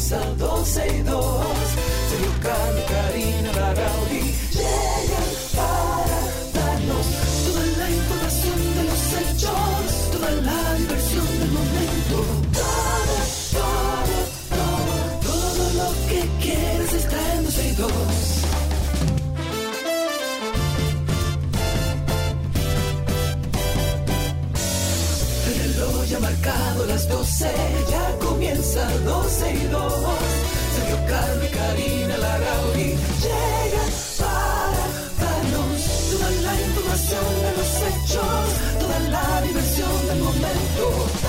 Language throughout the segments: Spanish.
comienza 12 y 2. Sergio Carlos, Karina, Larrauri llegan para darnos toda la información de los hechos, toda la diversión del momento. Todo, todo, todo, todo lo que quieres está en 12 y 2. El reloj ya ha marcado las 12, ya comienza 12 y 2. Sergio Carlos y Karina Larrauri llegan para darnos toda la información de los hechos, toda la diversión del momento.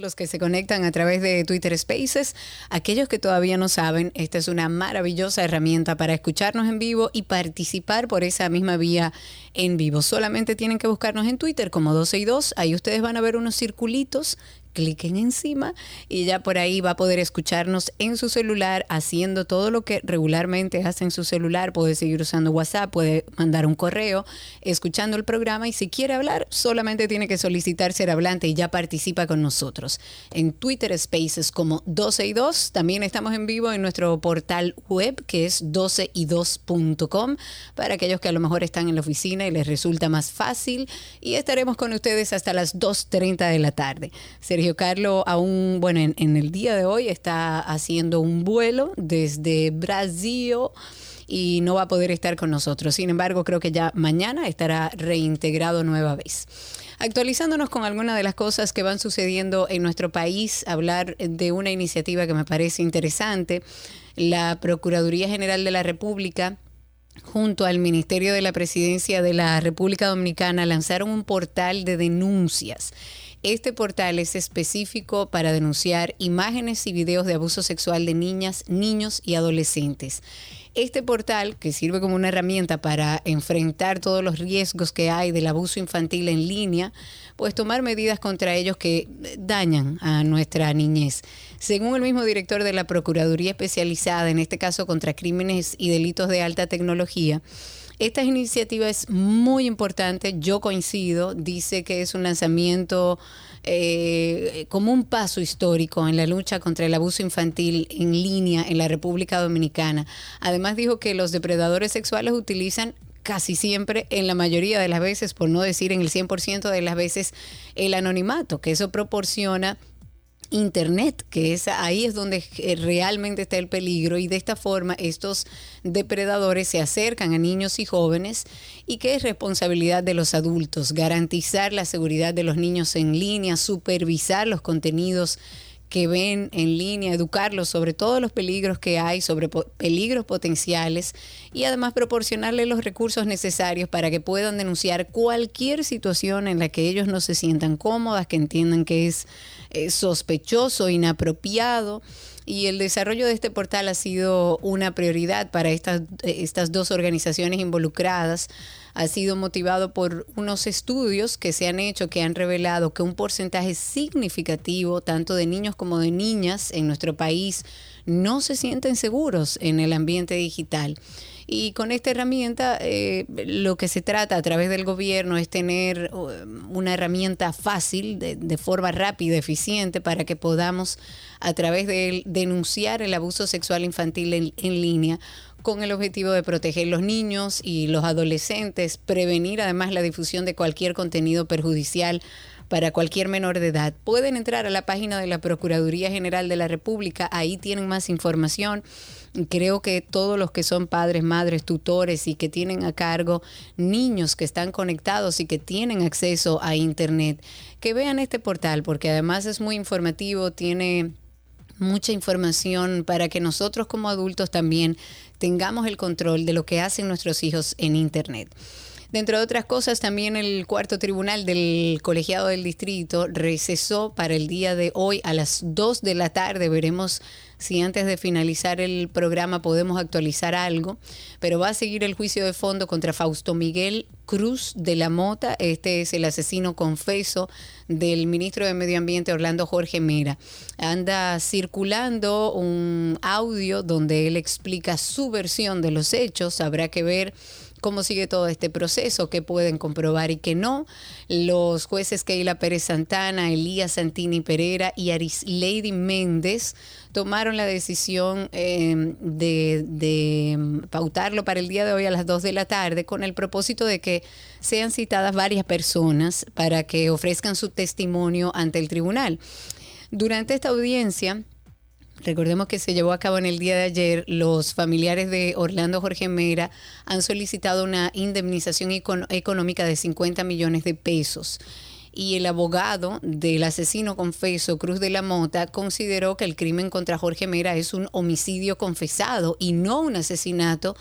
Los que se conectan a través de Twitter Spaces, aquellos que todavía no saben, esta es una maravillosa herramienta para escucharnos en vivo y participar por esa misma vía en vivo. Solamente tienen que buscarnos en Twitter como 12 y 2, ahí ustedes van a ver unos circulitos cliquen encima y ya por ahí va a poder escucharnos en su celular haciendo todo lo que regularmente hace en su celular. Puede seguir usando WhatsApp, puede mandar un correo, escuchando el programa y si quiere hablar, solamente tiene que solicitar ser hablante y ya participa con nosotros. En Twitter Spaces como 12 y 2, también estamos en vivo en nuestro portal web que es 12y2.com para aquellos que a lo mejor están en la oficina y les resulta más fácil y estaremos con ustedes hasta las 2.30 de la tarde. Sergio Carlo aún, bueno, en, en el día de hoy está haciendo un vuelo desde Brasil y no va a poder estar con nosotros. Sin embargo, creo que ya mañana estará reintegrado nueva vez. Actualizándonos con algunas de las cosas que van sucediendo en nuestro país, hablar de una iniciativa que me parece interesante. La Procuraduría General de la República junto al Ministerio de la Presidencia de la República Dominicana lanzaron un portal de denuncias. Este portal es específico para denunciar imágenes y videos de abuso sexual de niñas, niños y adolescentes. Este portal, que sirve como una herramienta para enfrentar todos los riesgos que hay del abuso infantil en línea, pues tomar medidas contra ellos que dañan a nuestra niñez. Según el mismo director de la Procuraduría Especializada, en este caso contra crímenes y delitos de alta tecnología, esta iniciativa es muy importante, yo coincido, dice que es un lanzamiento eh, como un paso histórico en la lucha contra el abuso infantil en línea en la República Dominicana. Además dijo que los depredadores sexuales utilizan casi siempre, en la mayoría de las veces, por no decir en el 100% de las veces, el anonimato, que eso proporciona Internet, que es ahí es donde eh, realmente está el peligro y de esta forma estos depredadores se acercan a niños y jóvenes y que es responsabilidad de los adultos garantizar la seguridad de los niños en línea, supervisar los contenidos que ven en línea, educarlos sobre todos los peligros que hay, sobre peligros potenciales y además proporcionarles los recursos necesarios para que puedan denunciar cualquier situación en la que ellos no se sientan cómodas, que entiendan que es eh, sospechoso, inapropiado. Y el desarrollo de este portal ha sido una prioridad para estas, eh, estas dos organizaciones involucradas. Ha sido motivado por unos estudios que se han hecho que han revelado que un porcentaje significativo, tanto de niños como de niñas en nuestro país, no se sienten seguros en el ambiente digital. Y con esta herramienta eh, lo que se trata a través del gobierno es tener uh, una herramienta fácil, de, de forma rápida, eficiente, para que podamos a través de él denunciar el abuso sexual infantil en, en línea con el objetivo de proteger los niños y los adolescentes, prevenir además la difusión de cualquier contenido perjudicial para cualquier menor de edad. Pueden entrar a la página de la Procuraduría General de la República, ahí tienen más información. Creo que todos los que son padres, madres, tutores y que tienen a cargo niños que están conectados y que tienen acceso a Internet, que vean este portal porque además es muy informativo, tiene mucha información para que nosotros como adultos también tengamos el control de lo que hacen nuestros hijos en Internet. Dentro de otras cosas, también el cuarto tribunal del colegiado del distrito recesó para el día de hoy a las 2 de la tarde. Veremos si antes de finalizar el programa podemos actualizar algo, pero va a seguir el juicio de fondo contra Fausto Miguel Cruz de la Mota. Este es el asesino confeso del ministro de Medio Ambiente Orlando Jorge Mera. Anda circulando un audio donde él explica su versión de los hechos. Habrá que ver cómo sigue todo este proceso, qué pueden comprobar y qué no. Los jueces Keila Pérez Santana, Elías Santini Pereira y Aris Lady Méndez tomaron la decisión eh, de, de, pautarlo para el día de hoy a las 2 de la tarde con el propósito de que sean citadas varias personas para que ofrezcan su testimonio ante el tribunal. Durante esta audiencia, Recordemos que se llevó a cabo en el día de ayer. Los familiares de Orlando Jorge Mera han solicitado una indemnización económica de 50 millones de pesos. Y el abogado del asesino confeso, Cruz de la Mota, consideró que el crimen contra Jorge Mera es un homicidio confesado y no un asesinato,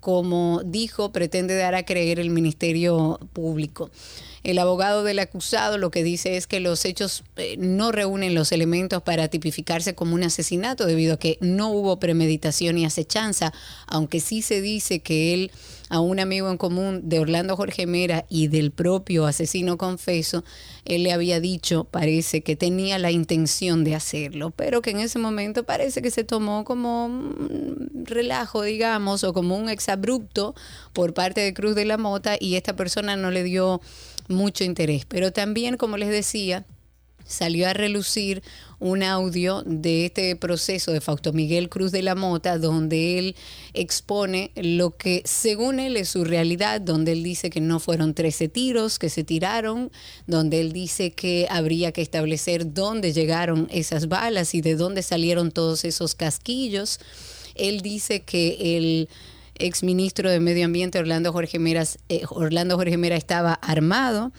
como dijo, pretende dar a creer el Ministerio Público. El abogado del acusado lo que dice es que los hechos eh, no reúnen los elementos para tipificarse como un asesinato debido a que no hubo premeditación y acechanza, aunque sí se dice que él a un amigo en común de Orlando Jorge Mera y del propio asesino confeso, él le había dicho, parece que tenía la intención de hacerlo, pero que en ese momento parece que se tomó como un relajo, digamos, o como un exabrupto por parte de Cruz de la Mota y esta persona no le dio mucho interés. Pero también, como les decía, salió a relucir un audio de este proceso de Fausto Miguel Cruz de la Mota, donde él expone lo que según él es su realidad, donde él dice que no fueron 13 tiros que se tiraron, donde él dice que habría que establecer dónde llegaron esas balas y de dónde salieron todos esos casquillos. Él dice que el exministro de Medio Ambiente Orlando Jorge Mera, eh, Jorge Mera estaba armado.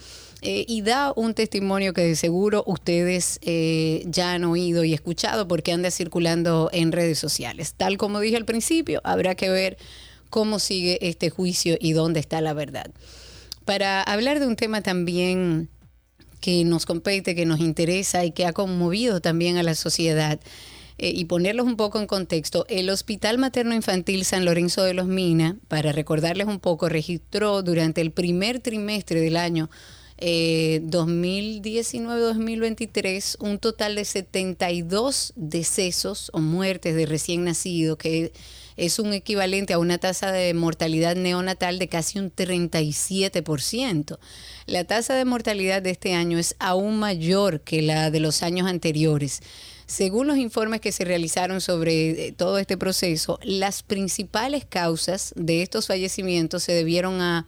Eh, y da un testimonio que de seguro ustedes eh, ya han oído y escuchado porque anda circulando en redes sociales. Tal como dije al principio, habrá que ver cómo sigue este juicio y dónde está la verdad. Para hablar de un tema también que nos compete, que nos interesa y que ha conmovido también a la sociedad, eh, y ponerlos un poco en contexto, el Hospital Materno Infantil San Lorenzo de los Minas, para recordarles un poco, registró durante el primer trimestre del año 2019-2023 eh, un total de 72 decesos o muertes de recién nacidos, que es un equivalente a una tasa de mortalidad neonatal de casi un 37%. La tasa de mortalidad de este año es aún mayor que la de los años anteriores. Según los informes que se realizaron sobre eh, todo este proceso, las principales causas de estos fallecimientos se debieron a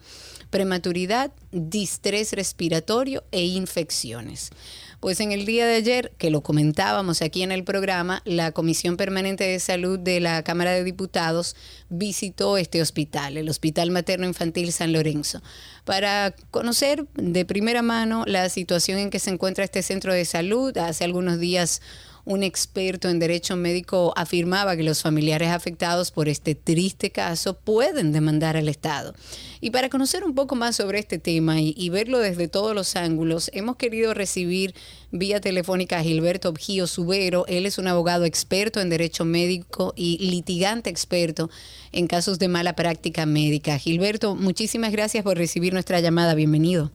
prematuridad, distrés respiratorio e infecciones. Pues en el día de ayer, que lo comentábamos aquí en el programa, la Comisión Permanente de Salud de la Cámara de Diputados visitó este hospital, el Hospital Materno Infantil San Lorenzo, para conocer de primera mano la situación en que se encuentra este centro de salud. Hace algunos días un experto en derecho médico afirmaba que los familiares afectados por este triste caso pueden demandar al Estado. Y para conocer un poco más sobre este tema y, verlo desde todos los ángulos, hemos querido recibir vía telefónica a Gilberto Obgío Subero. Él es un abogado experto en derecho médico y litigante experto en casos de mala práctica médica. Gilberto, muchísimas gracias por recibir nuestra llamada. Bienvenido.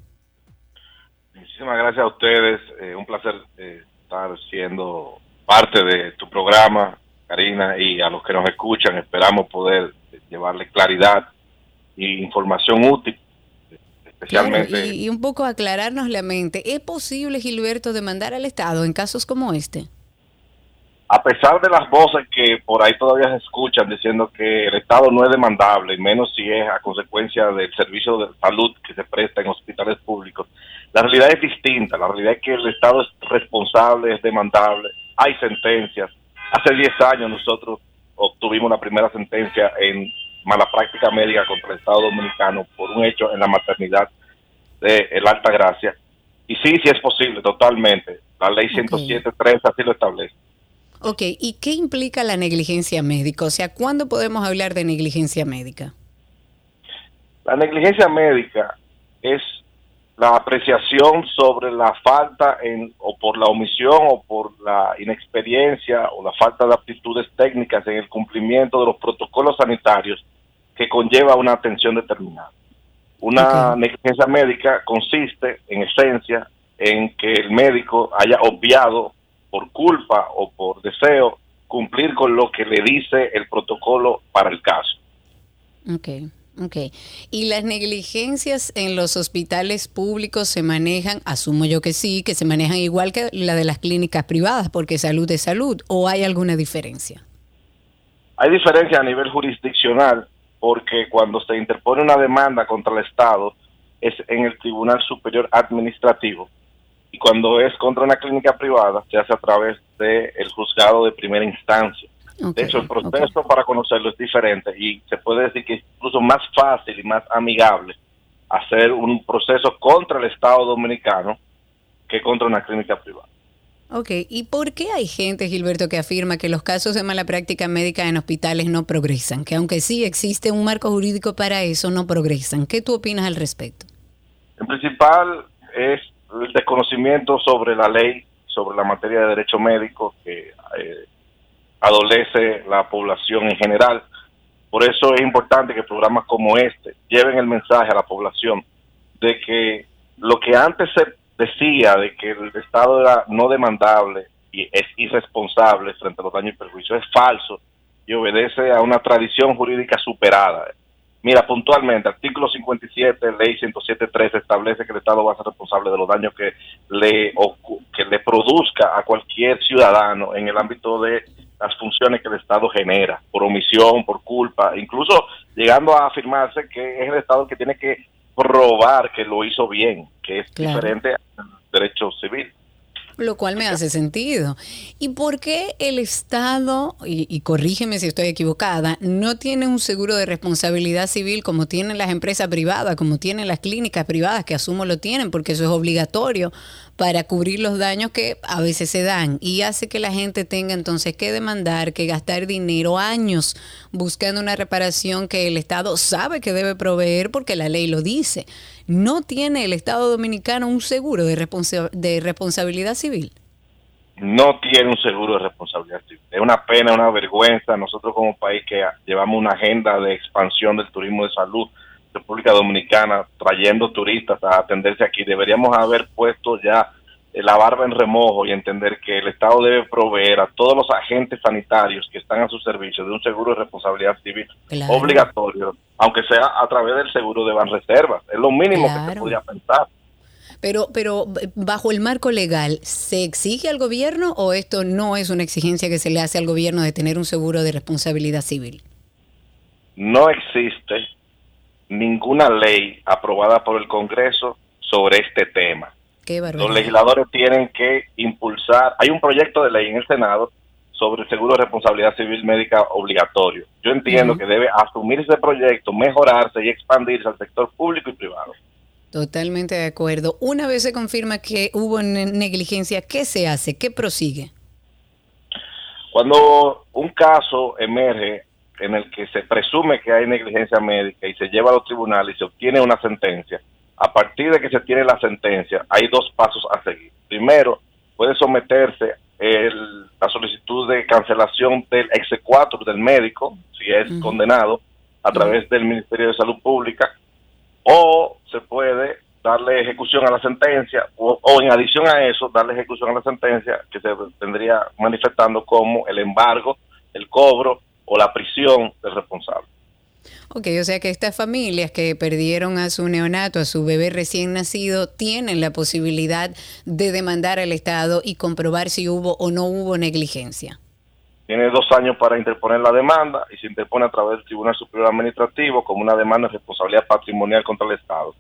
Muchísimas gracias a ustedes. Eh, un placer eh, estar siendo parte de tu programa, Karina, y a los que nos escuchan, esperamos poder llevarle claridad e información útil. Especialmente. y, un poco aclararnos la mente. ¿Es posible, Gilberto, demandar al Estado en casos como este? A pesar de las voces que por ahí todavía se escuchan diciendo que el Estado no es demandable, menos si es a consecuencia del servicio de salud que se presta en hospitales públicos, la realidad es distinta. La realidad es que el Estado es responsable, es demandable hay sentencias. Hace 10 años nosotros obtuvimos la primera sentencia en mala práctica médica contra el Estado Dominicano por un hecho en la maternidad de el Alta Gracia. Y sí, sí es posible, totalmente. La ley 107.3 así lo establece. Ok, ¿y qué implica la negligencia médica? O sea, ¿cuándo podemos hablar de negligencia médica? La negligencia médica es la apreciación sobre la falta en, o por la omisión o por la inexperiencia o la falta de aptitudes técnicas en el cumplimiento de los protocolos sanitarios que conlleva una atención determinada. Una negligencia médica consiste, en esencia, en que el médico haya obviado por culpa o por deseo cumplir con lo que le dice el protocolo para el caso. Okay. Ok. ¿Y las negligencias en los hospitales públicos se manejan, asumo yo que sí, que se manejan igual que la de las clínicas privadas, porque salud es salud, o hay alguna diferencia? Hay diferencia a nivel jurisdiccional, porque cuando se interpone una demanda contra el Estado es en el Tribunal Superior Administrativo, y cuando es contra una clínica privada se hace a través del juzgado de primera instancia de hecho, el proceso para conocerlo es diferente y se puede decir que es incluso más fácil y más amigable hacer un proceso contra el Estado dominicano que contra una clínica privada. Ok, ¿y por qué hay gente, Gilberto, que afirma que los casos de mala práctica médica en hospitales no progresan? Que aunque sí existe un marco jurídico para eso, no progresan. ¿Qué tú opinas al respecto? En principal es el desconocimiento sobre la ley, sobre la materia de derecho médico, que eh, adolece la población en general. Por eso es importante que programas como este lleven el mensaje a la población de que lo que antes se decía de que el Estado era no demandable y es irresponsable frente a los daños y perjuicios es falso y obedece a una tradición jurídica superada. Mira, puntualmente, artículo 57, ley 107.3 establece que el Estado va a ser responsable de los daños que le, que le produzca a cualquier ciudadano en el ámbito de las funciones que el Estado genera, por omisión, por culpa, incluso llegando a afirmarse que es el Estado el que tiene que probar que lo hizo bien, que es diferente al derecho civil. Lo cual me hace sentido. ¿Y por qué el Estado, y, corrígeme si estoy equivocada, no tiene un seguro de responsabilidad civil como tienen las empresas privadas, como tienen las clínicas privadas, que asumo lo tienen porque eso es obligatorio para cubrir los daños que a veces se dan y hace que la gente tenga entonces que demandar, que gastar dinero, años buscando una reparación que el Estado sabe que debe proveer porque la ley lo dice. ¿No tiene el Estado dominicano un seguro de, de responsabilidad civil? No tiene un seguro de responsabilidad civil. Es una pena, una vergüenza. Nosotros como país que llevamos una agenda de expansión del turismo de salud, República Dominicana trayendo turistas a atenderse aquí. Deberíamos haber puesto ya eh, la barba en remojo y entender que el Estado debe proveer a todos los agentes sanitarios que están a su servicio de un seguro de responsabilidad civil obligatorio, aunque sea a través del seguro de Banreservas. Es lo mínimo que se podría pensar. Pero, pero bajo el marco legal, ¿se exige al gobierno o esto no es una exigencia que se le hace al gobierno de tener un seguro de responsabilidad civil? No existe ninguna ley aprobada por el Congreso sobre este tema. Los legisladores tienen que impulsar, hay un proyecto de ley en el Senado sobre el seguro de responsabilidad civil médica obligatorio. Yo entiendo que debe asumir ese proyecto, mejorarse y expandirse al sector público y privado. Totalmente de acuerdo. Una vez se confirma que hubo negligencia, ¿qué se hace? ¿Qué prosigue? Cuando un caso emerge en el que se presume que hay negligencia médica y se lleva a los tribunales y se obtiene una sentencia, a partir de que se tiene la sentencia, hay dos pasos a seguir. Primero, puede someterse el, la solicitud de cancelación del exequatur del médico, si es condenado, a través del Ministerio de Salud Pública, o se puede darle ejecución a la sentencia, o, o en adición a eso, darle ejecución a la sentencia que se tendría manifestando como el embargo, el cobro o la prisión del responsable. Ok, o sea que estas familias que perdieron a su neonato, a su bebé recién nacido, tienen la posibilidad de demandar al Estado y comprobar si hubo o no hubo negligencia. Tiene dos años para interponer la demanda y se interpone a través del Tribunal Superior Administrativo como una demanda de responsabilidad patrimonial contra el Estado.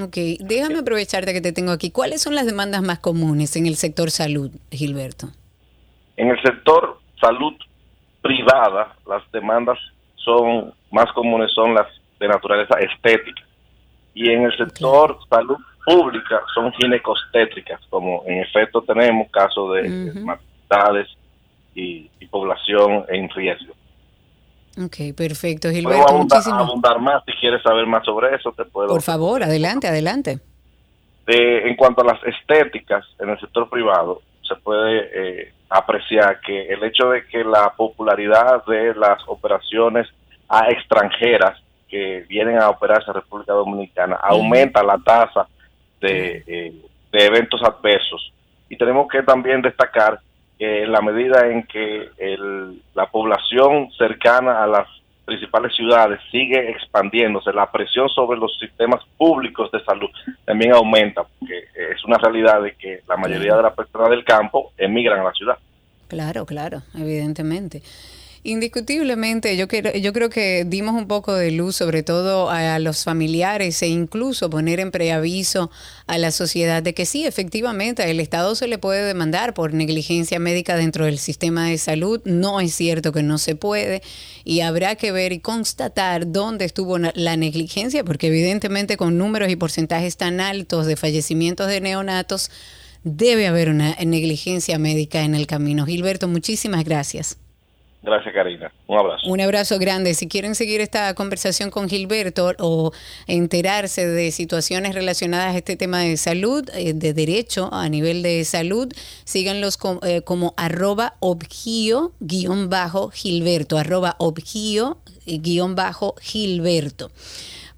Ok, déjame aprovecharte que te tengo aquí. ¿Cuáles son las demandas más comunes en el sector salud, Gilberto? En el sector salud privada, las demandas son más comunes son las de naturaleza estética. Y en el sector salud pública son ginecostétricas, como en efecto tenemos casos de maternidades y, población en riesgo. Ok, perfecto. Puedo Gilberto, abundar, muchísimas abundar más si quieres saber más sobre eso, te puedo. Por favor, adelante, adelante. De- en cuanto a las estéticas en el sector privado, se puede eh, apreciar que el hecho de que la popularidad de las operaciones a extranjeras que vienen a operarse en República Dominicana aumenta la tasa de, eh, de eventos adversos. Y tenemos que también destacar que en la medida en que el- la población cercana a las principales ciudades sigue expandiéndose, la presión sobre los sistemas públicos de salud también aumenta, porque eh, es una realidad de que la mayoría de las personas del campo emigran a la ciudad. Claro, claro, evidentemente. Indiscutiblemente, yo, quiero- yo creo que dimos un poco de luz, sobre todo a, los familiares e incluso poner en preaviso a la sociedad de que sí, efectivamente, el Estado se le puede demandar por negligencia médica dentro del sistema de salud. No es cierto que no se puede y habrá que ver y constatar dónde estuvo la negligencia, porque evidentemente con números y porcentajes tan altos de fallecimientos de neonatos, debe haber una negligencia médica en el camino. Gilberto, muchísimas gracias. Gracias, Karina. Un abrazo. Un abrazo grande. Si quieren seguir esta conversación con Gilberto o enterarse de situaciones relacionadas a este tema de salud, eh, de derecho a nivel de salud, síganlos com- eh, como arroba obgio guion bajo Gilberto, arroba obgio eh, guion bajo Gilberto.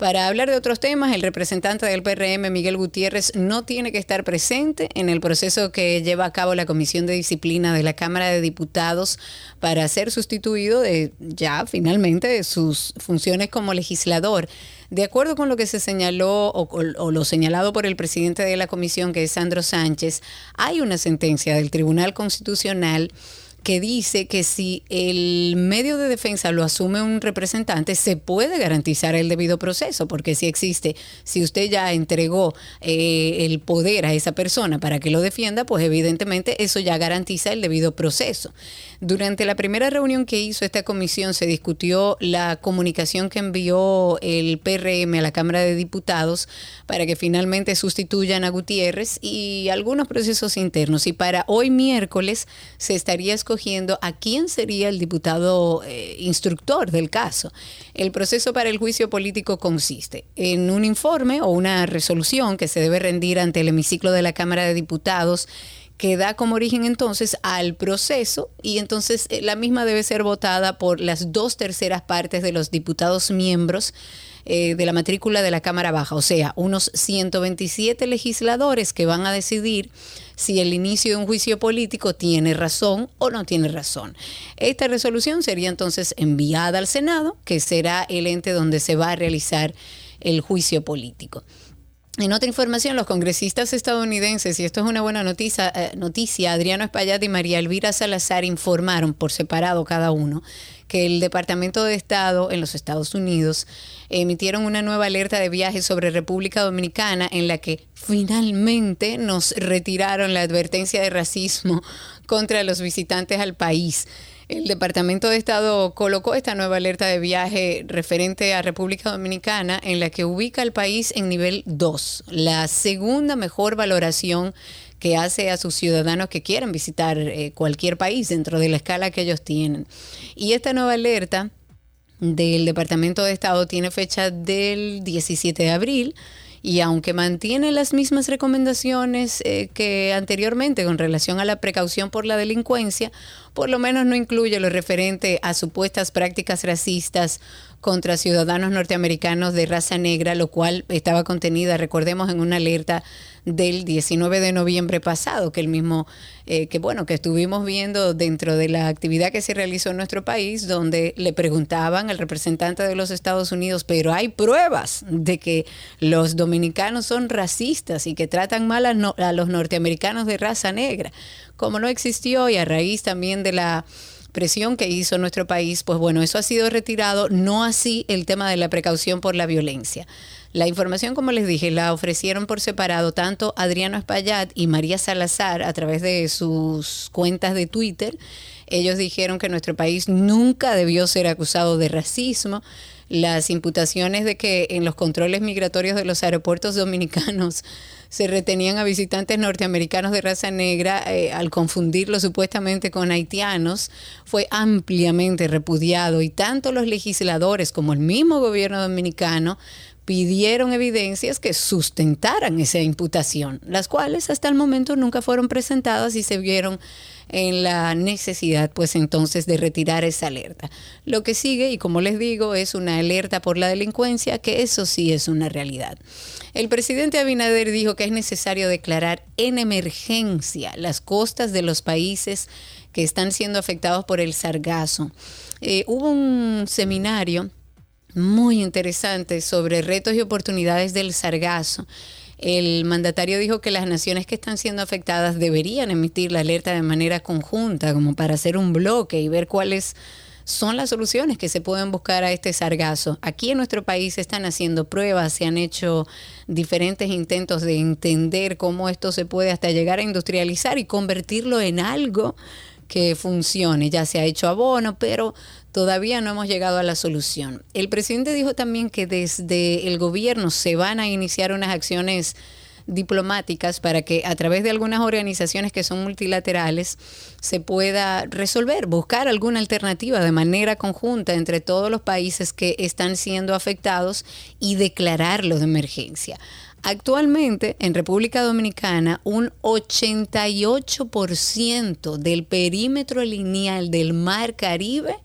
Para hablar de otros temas, el representante del PRM, Miguel Gutiérrez, no tiene que estar presente en el proceso que lleva a cabo la Comisión de Disciplina de la Cámara de Diputados para ser sustituido de ya finalmente de sus funciones como legislador. De acuerdo con lo que se señaló o, o lo señalado por el presidente de la comisión, que es Sandro Sánchez, hay una sentencia del Tribunal Constitucional que dice que si el medio de defensa lo asume un representante, se puede garantizar el debido proceso, porque si existe, si usted ya entregó eh, el poder a esa persona para que lo defienda, pues evidentemente eso ya garantiza el debido proceso. Durante la primera reunión que hizo esta comisión se discutió la comunicación que envió el PRM a la Cámara de Diputados para que finalmente sustituyan a Gutiérrez y algunos procesos internos. Y para hoy miércoles se estaría escogiendo a quién sería el diputado eh, instructor del caso. El proceso para el juicio político consiste en un informe o una resolución que se debe rendir ante el hemiciclo de la Cámara de Diputados que da como origen entonces al proceso y entonces eh, la misma debe ser votada por las dos terceras partes de los diputados miembros eh, de la matrícula de la Cámara Baja, o sea, unos 127 legisladores que van a decidir si el inicio de un juicio político tiene razón o no tiene razón. Esta resolución sería entonces enviada al Senado, que será el ente donde se va a realizar el juicio político. En otra información, los congresistas estadounidenses, y esto es una buena noticia, eh, noticia, Adriano Espaillat y María Elvira Salazar informaron por separado cada uno que el Departamento de Estado en los Estados Unidos emitieron una nueva alerta de viaje sobre República Dominicana en la que finalmente nos retiraron la advertencia de racismo contra los visitantes al país. El Departamento de Estado colocó esta nueva alerta de viaje referente a República Dominicana en la que ubica al país en nivel 2, la segunda mejor valoración que hace a sus ciudadanos que quieran visitar eh, cualquier país dentro de la escala que ellos tienen. Y esta nueva alerta del Departamento de Estado tiene fecha del 17 de abril y aunque mantiene las mismas recomendaciones eh, que anteriormente con relación a la precaución por la delincuencia, por lo menos no incluye lo referente a supuestas prácticas racistas contra ciudadanos norteamericanos de raza negra, lo cual estaba contenida, recordemos, en una alerta del 19 de noviembre pasado, que el mismo, eh, que bueno, que estuvimos viendo dentro de la actividad que se realizó en nuestro país, donde le preguntaban al representante de los Estados Unidos, pero hay pruebas de que los dominicanos son racistas y que tratan mal a, no, a los norteamericanos de raza negra, como no existió y a raíz también de la presión que hizo nuestro país, pues bueno, eso ha sido retirado, no así el tema de la precaución por la violencia. La información, como les dije, la ofrecieron por separado tanto Adriano Espaillat y María Salazar a través de sus cuentas de Twitter. Ellos dijeron que nuestro país nunca debió ser acusado de racismo, las imputaciones de que en los controles migratorios de los aeropuertos dominicanos se retenían a visitantes norteamericanos de raza negra eh, al confundirlos supuestamente con haitianos fue ampliamente repudiado y tanto los legisladores como el mismo gobierno dominicano pidieron evidencias que sustentaran esa imputación, las cuales hasta el momento nunca fueron presentadas y se vieron en la necesidad pues entonces de retirar esa alerta. Lo que sigue, y como les digo, es una alerta por la delincuencia, que eso sí es una realidad. El presidente Abinader dijo que es necesario declarar en emergencia las costas de los países que están siendo afectados por el sargazo. Eh, hubo un seminario muy interesante sobre retos y oportunidades del sargazo el mandatario dijo que las naciones que están siendo afectadas deberían emitir la alerta de manera conjunta, como para hacer un bloque y ver cuáles son las soluciones que se pueden buscar a este sargazo. Aquí en nuestro país se están haciendo pruebas, se han hecho diferentes intentos de entender cómo esto se puede hasta llegar a industrializar y convertirlo en algo que funcione. Ya se ha hecho abono, pero todavía no hemos llegado a la solución. El presidente dijo también que desde el gobierno se van a iniciar unas acciones diplomáticas para que a través de algunas organizaciones que son multilaterales se pueda resolver, buscar alguna alternativa de manera conjunta entre todos los países que están siendo afectados y declararlo de emergencia. Actualmente en República Dominicana un 88% del perímetro lineal del Mar Caribe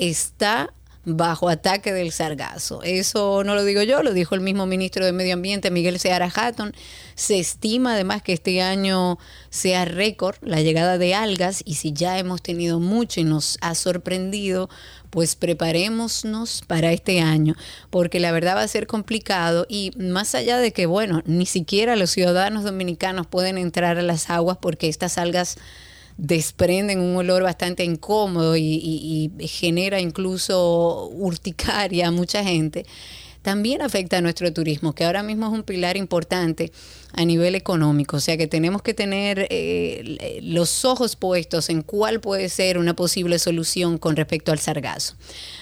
está bajo ataque del sargazo. Eso no lo digo yo, lo dijo el mismo ministro de Medio Ambiente, Miguel Seara Hatton. Se estima además que este año sea récord la llegada de algas y si ya hemos tenido mucho y nos ha sorprendido, pues preparémonos para este año, porque la verdad va a ser complicado y más allá de que, bueno, ni siquiera los ciudadanos dominicanos pueden entrar a las aguas porque estas algas desprenden un olor bastante incómodo y, genera incluso urticaria a mucha gente, también afecta a nuestro turismo, que ahora mismo es un pilar importante a nivel económico. O sea que tenemos que tener eh, los ojos puestos en cuál puede ser una posible solución con respecto al sargazo.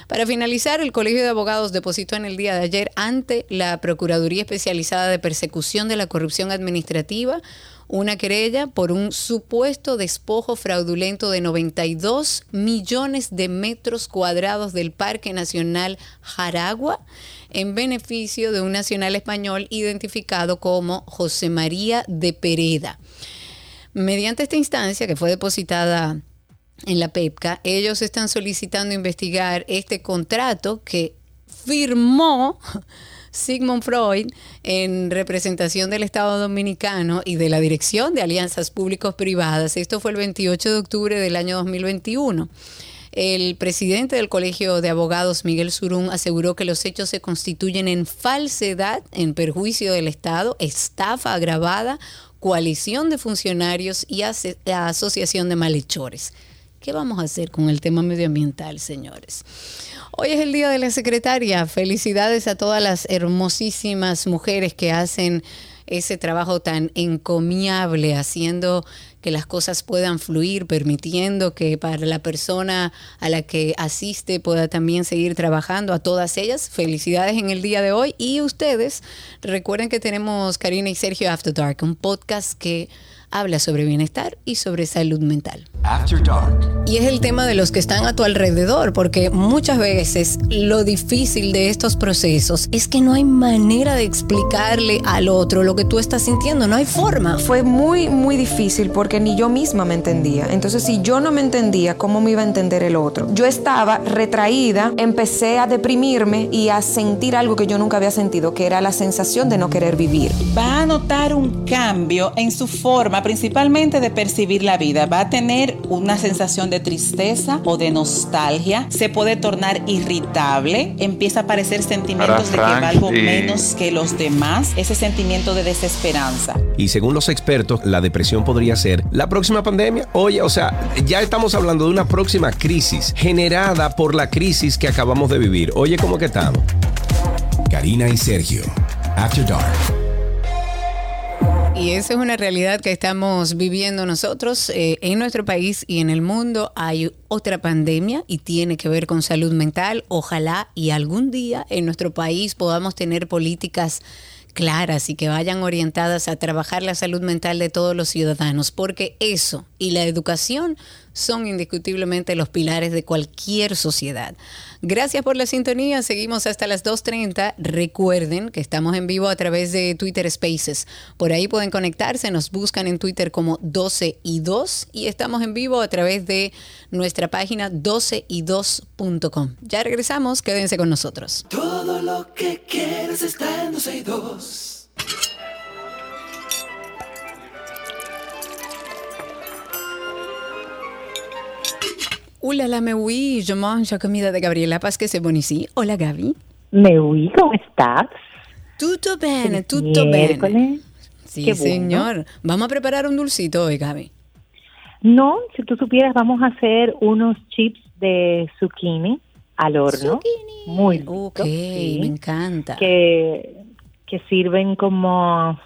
Para finalizar, el Colegio de Abogados depositó en el día de ayer ante la Procuraduría Especializada de Persecución de la Corrupción Administrativa una querella por un supuesto despojo fraudulento de 92 millones de metros cuadrados del Parque Nacional Jaragua en beneficio de un nacional español identificado como José María de Pereda. Mediante esta instancia que fue depositada en la PEPCA, ellos están solicitando investigar este contrato que firmó Sigmund Freud en representación del Estado Dominicano y de la Dirección de Alianzas Públicos Privadas. Esto fue el 28 de octubre del año 2021. El presidente del Colegio de Abogados, Miguel Surún, aseguró que los hechos se constituyen en falsedad, en perjuicio del Estado, estafa agravada, coalición de funcionarios y asociación de malhechores. ¿Qué vamos a hacer con el tema medioambiental, señores? Hoy es el Día de la Secretaria. Felicidades a todas las hermosísimas mujeres que hacen ese trabajo tan encomiable, haciendo que las cosas puedan fluir, permitiendo que para la persona a la que asiste pueda también seguir trabajando. A todas ellas, felicidades en el día de hoy. Y ustedes, recuerden que tenemos Karina y Sergio After Dark, un podcast que habla sobre bienestar y sobre salud mental. After Dark. Y es el tema de los que están a tu alrededor, porque muchas veces lo difícil de estos procesos es que no hay manera de explicarle al otro lo que tú estás sintiendo, no hay forma. Fue muy, muy difícil porque ni yo misma me entendía. Entonces, si yo no me entendía, ¿cómo me iba a entender el otro? Yo estaba retraída, empecé a deprimirme y a sentir algo que yo nunca había sentido, que era la sensación de no querer vivir. Va a notar un cambio en su forma principalmente de percibir la vida. Va a tener una sensación de tristeza o de nostalgia. Se puede tornar irritable. Empieza a aparecer sentimientos de que valgo menos que los demás. Ese sentimiento de desesperanza. Y según los expertos, la depresión podría ser la próxima pandemia. Oye, o sea, ya estamos hablando de una próxima crisis generada por la crisis que acabamos de vivir. Oye, ¿cómo que estamos? Karina y Sergio. After Dark. Y esa es una realidad que estamos viviendo nosotros eh, en nuestro país y en el mundo. Hay otra pandemia y tiene que ver con salud mental. Ojalá y algún día en nuestro país podamos tener políticas claras y que vayan orientadas a trabajar la salud mental de todos los ciudadanos, porque eso y la educación son indiscutiblemente los pilares de cualquier sociedad. Gracias por la sintonía, seguimos hasta las 2.30. Recuerden que estamos en vivo a través de Twitter Spaces. Por ahí pueden conectarse, nos buscan en Twitter como 12 y 2 y estamos en vivo a través de nuestra página 12y2.com. Ya regresamos, quédense con nosotros. Todo lo que quieres está en 12 y 2. Hola, la me oui, je mange comida de Gabriela Paz que se bonici. Hola, Gaby. Me oui, ¿cómo estás? Tutto bene, tutto bene. Sí, Qué bueno. señor. Vamos a preparar un dulcito hoy, Gaby. No, si tú supieras, vamos a hacer unos chips de zucchini al horno. Muy ricos, Ok, sí, me encanta. que, que sirven como,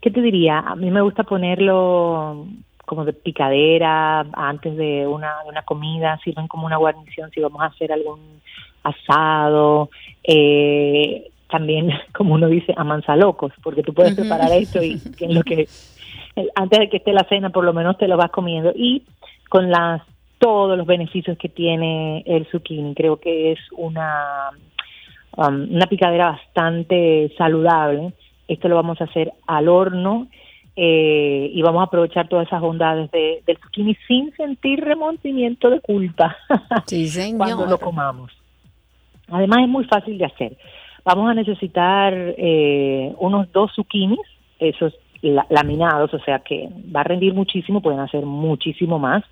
¿qué te diría? A mí me gusta ponerlo como de picadera antes de una, de una comida, sirven como una guarnición si vamos a hacer algún asado, eh, también, como uno dice, a manzalocos, porque tú puedes preparar esto y en lo que eh, antes de que esté la cena por lo menos te lo vas comiendo y con las todos los beneficios que tiene el zucchini. Creo que es una um, una picadera bastante saludable. Esto lo vamos a hacer al horno eh, y vamos a aprovechar todas esas bondades de, del zucchini sin sentir remordimiento de culpa Sí, señor. cuando lo comamos. Además es muy fácil de hacer. Vamos a necesitar eh, unos dos zucchinis, esos la- laminados, o sea que va a rendir muchísimo, pueden hacer muchísimo más,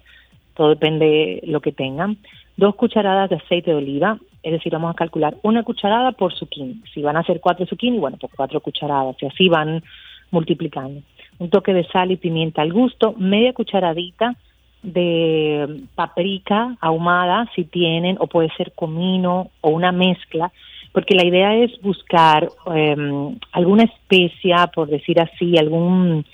todo depende de lo que tengan. Dos cucharadas de aceite de oliva, es decir, vamos a calcular una cucharada por zucchini. Si van a hacer cuatro zucchini, bueno, pues cuatro cucharadas, y así van multiplicando. Un toque de sal y pimienta al gusto, media cucharadita de paprika ahumada, si tienen, o puede ser comino o una mezcla, porque la idea es buscar eh, alguna especia, por decir así, algún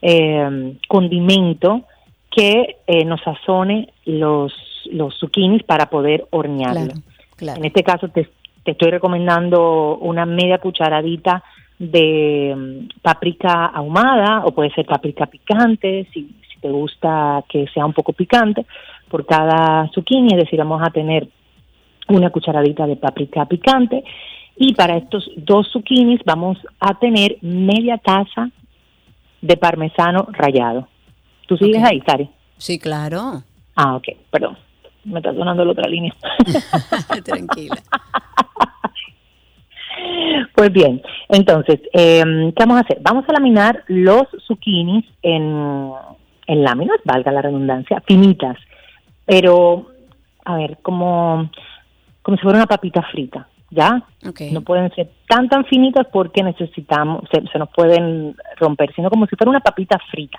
eh, condimento que eh, nos sazone los, los zucchinis para poder hornearlo. Claro, claro. En este caso te, te estoy recomendando una media cucharadita de mm, paprika ahumada o puede ser paprika picante, si, si te gusta que sea un poco picante, por cada zucchini, es decir, vamos a tener una cucharadita de paprika picante y para estos dos zucchinis vamos a tener media taza de parmesano rallado. ¿Tú sigues ahí, Sari? Sí, claro. Ah, ok, perdón, me está sonando la otra línea. Tranquila. Pues bien, entonces, eh, ¿qué vamos a hacer? Vamos a laminar los zucchinis en, en láminas, valga la redundancia, finitas, pero, a ver, como, como si fuera una papita frita, ¿ya? Ok. No pueden ser tan, tan finitas porque necesitamos, se, se nos pueden romper, sino como si fuera una papita frita.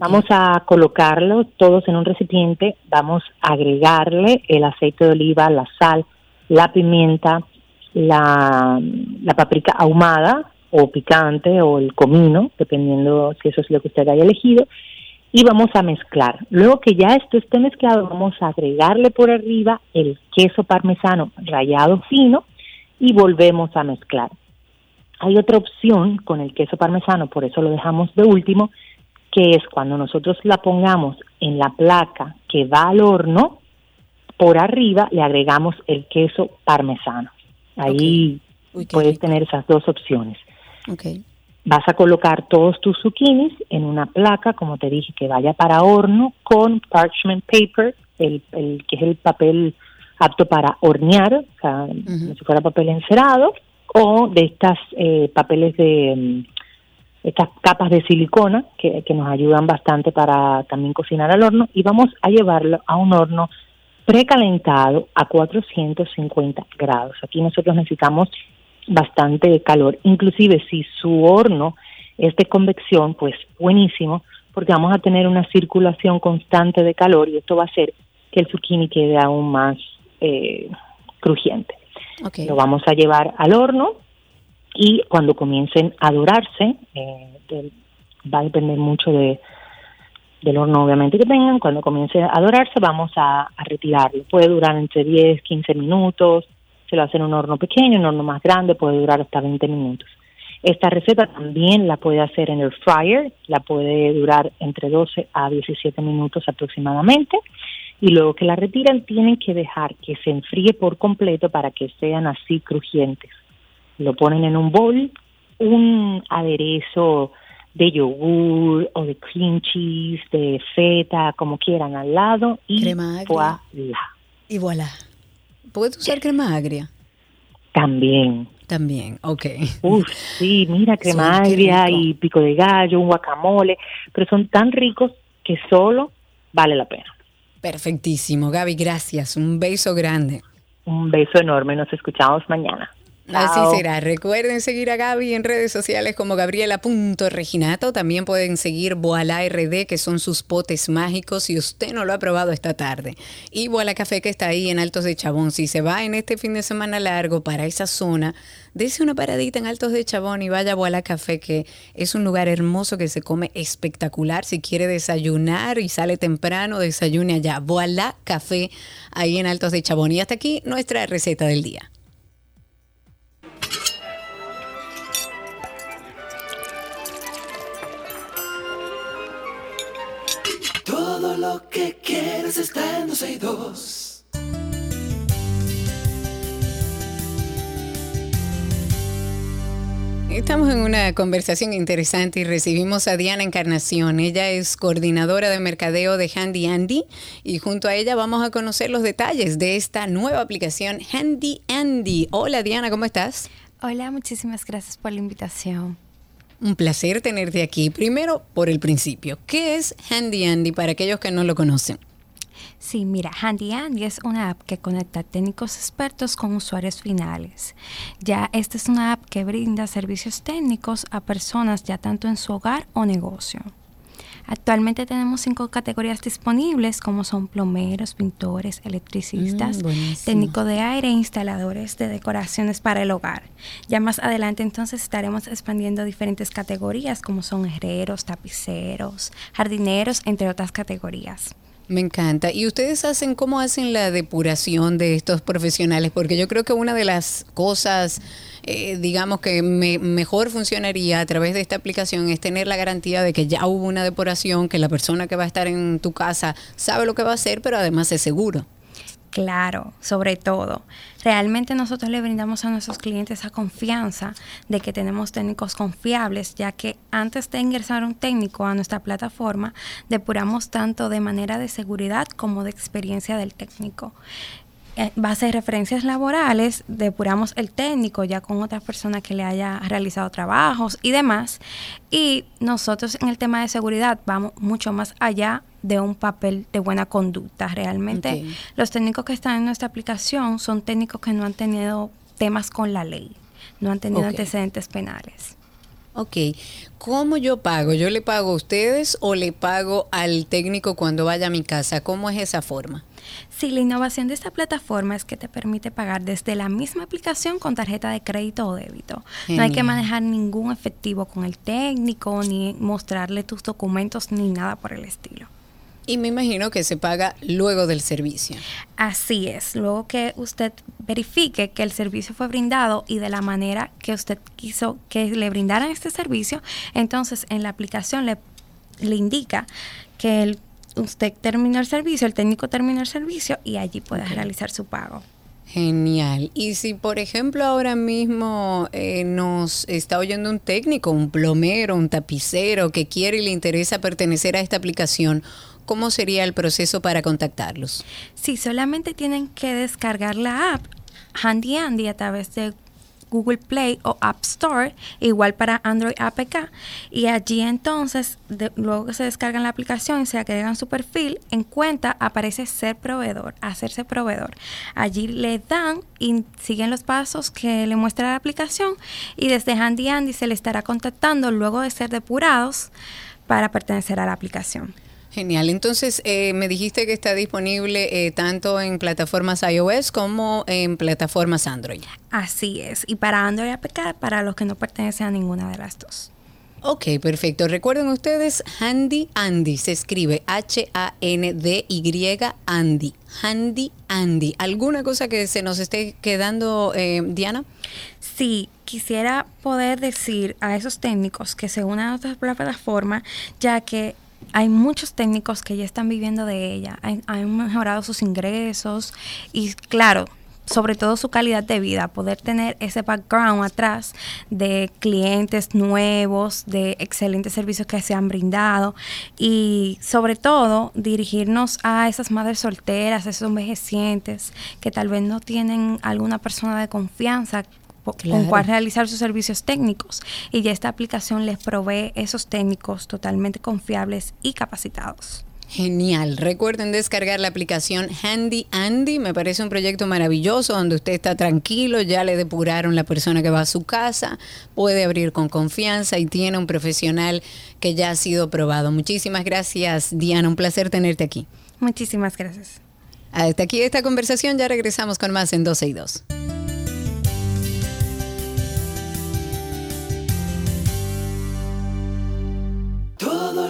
Vamos a colocarlos todos en un recipiente, vamos a agregarle el aceite de oliva, la sal, la pimienta, la, paprika ahumada o picante o el comino, dependiendo si eso es lo que usted haya elegido, y vamos a mezclar. Luego que ya esto esté mezclado, vamos a agregarle por arriba el queso parmesano rallado fino y volvemos a mezclar. Hay otra opción con el queso parmesano, por eso lo dejamos de último, que es cuando nosotros la pongamos en la placa que va al horno, por arriba le agregamos el queso parmesano. Ahí puedes tener esas dos opciones. Ok. Vas a colocar todos tus zucchinis en una placa, como te dije, que vaya para horno con parchment paper, el, el que es el papel apto para hornear, o sea, como si fuera papel encerado, o de estas eh, papeles de mm, estas capas de silicona que, que nos ayudan bastante para también cocinar al horno y vamos a llevarlo a un horno precalentado a 450 grados. Aquí nosotros necesitamos bastante calor. Inclusive si su horno es de convección, pues buenísimo, porque vamos a tener una circulación constante de calor y esto va a hacer que el zucchini quede aún más eh, crujiente. Ok. Lo vamos a llevar al horno y cuando comiencen a dorarse, eh, va a depender mucho de del horno obviamente que tengan. Cuando comience a dorarse vamos a, retirarlo. Puede durar entre 10, 15 minutos. Se lo hace en un horno pequeño, un horno más grande puede durar hasta 20 minutos. Esta receta también la puede hacer en el fryer, la puede durar entre 12 a 17 minutos aproximadamente. Y luego que la retiran tienen que dejar que se enfríe por completo para que sean así crujientes. Lo ponen en un bowl, un aderezo de yogur o de cream cheese, de feta, como quieran al lado y Crema agria. voilà. Y voilà. ¿Puedes usar crema agria? También. También, ok. Uf, sí, mira, crema agria y pico de gallo, un guacamole, pero son tan ricos que solo vale la pena. Perfectísimo, Gaby, gracias. Un beso grande. Un beso enorme, nos escuchamos mañana. Así será. Recuerden seguir a Gaby en redes sociales como Gabriela.reginato. También pueden seguir Voila RD, que son sus potes mágicos, si usted no lo ha probado esta tarde. Y Voila Café, que está ahí en Altos de Chabón. Si se va en este fin de semana largo para esa zona, dése una paradita en Altos de Chabón y vaya a Voila Café, que es un lugar hermoso que se come espectacular. Si quiere desayunar y sale temprano, desayune allá. Voila Café, ahí en Altos de Chabón. Y hasta aquí nuestra receta del día. Todo lo que quieres está en 12 y 2. Estamos en una conversación interesante y recibimos a Diana Encarnación. Ella es coordinadora de mercadeo de Handy Andy y junto a ella vamos a conocer los detalles de esta nueva aplicación Handy Andy. Hola Diana, ¿cómo estás? Hola, muchísimas gracias por la invitación. Un placer tenerte aquí. Primero, por el principio, ¿qué es Handy Andy para aquellos que no lo conocen? Sí, mira, Handy Andy es una app que conecta técnicos expertos con usuarios finales. Ya esta es una app que brinda servicios técnicos a personas ya tanto en su hogar o negocio. Actualmente tenemos cinco categorías disponibles como son plomeros, pintores, electricistas, Mm, técnicos de aire e instaladores de decoraciones para el hogar. Ya más adelante entonces estaremos expandiendo diferentes categorías como son herreros, tapiceros, jardineros, entre otras categorías. Me encanta. ¿Y ustedes hacen cómo hacen la depuración de estos profesionales? Porque yo creo que una de las cosas, eh, digamos, que me- mejor funcionaría a través de esta aplicación es tener la garantía de que ya hubo una depuración, que la persona que va a estar en tu casa sabe lo que va a hacer, pero además es seguro. Claro, sobre todo. Realmente nosotros le brindamos a nuestros clientes esa confianza de que tenemos técnicos confiables, ya que antes de ingresar un técnico a nuestra plataforma, depuramos tanto de manera de seguridad como de experiencia del técnico. En base a referencias laborales, depuramos el técnico ya con otra persona que le haya realizado trabajos y demás. Y nosotros en el tema de seguridad vamos mucho más allá de un papel de buena conducta. Realmente los técnicos que están en nuestra aplicación son técnicos que no han tenido temas con la ley, no han tenido antecedentes penales. Ok, ¿cómo yo pago? ¿Yo le pago a ustedes o le pago al técnico cuando vaya a mi casa? ¿Cómo es esa forma? Sí, la innovación de esta plataforma es que te permite pagar desde la misma aplicación con tarjeta de crédito o débito. No hay que manejar ningún efectivo con el técnico, ni mostrarle tus documentos, ni nada por el estilo. Y me imagino que se paga luego del servicio. Así es, luego que usted verifique que el servicio fue brindado y de la manera que usted quiso que le brindaran este servicio, entonces en la aplicación le, le indica que el- usted terminó el servicio, el técnico terminó el servicio y allí puede realizar su pago. Genial. Y si, por ejemplo, ahora mismo eh, nos está oyendo un técnico, un plomero, un tapicero que quiere y le interesa pertenecer a esta aplicación, ¿cómo sería el proceso para contactarlos? Sí, solamente tienen que descargar la app Handy Andy a través de Google Play o App Store, igual para Android APK. Y allí entonces, luego que se descargan la aplicación y se agregan su perfil, en cuenta aparece ser proveedor, hacerse proveedor. Allí le dan y siguen los pasos que le muestra la aplicación y desde Handy Andy se le estará contactando luego de ser depurados para pertenecer a la aplicación. Genial. Entonces, eh, me dijiste que está disponible eh, tanto en plataformas iOS como en plataformas Android. Así es. Y para Android APK, para los que no pertenecen a ninguna de las dos. Ok, perfecto. Recuerden ustedes, Handy Andy, se escribe H-A-N-D-Y Andy. Handy Andy. ¿Alguna cosa que se nos esté quedando, eh, Diana? Sí, quisiera poder decir a esos técnicos que se unan a otra plataforma, ya que hay muchos técnicos que ya están viviendo de ella, han, han mejorado sus ingresos y claro, sobre todo su calidad de vida, poder tener ese background atrás de clientes nuevos, de excelentes servicios que se han brindado y sobre todo dirigirnos a esas madres solteras, esos envejecientes que tal vez no tienen alguna persona de confianza Claro. con cual realizar sus servicios técnicos y ya esta aplicación les provee esos técnicos totalmente confiables y capacitados. Genial. Recuerden descargar la aplicación Handy Andy. Me parece un proyecto maravilloso donde usted está tranquilo, ya le depuraron la persona que va a su casa, puede abrir con confianza y tiene un profesional que ya ha sido probado. Muchísimas gracias, Diana. Un placer tenerte aquí. Muchísimas gracias. Hasta aquí esta conversación. Ya regresamos con más en 12 y 2.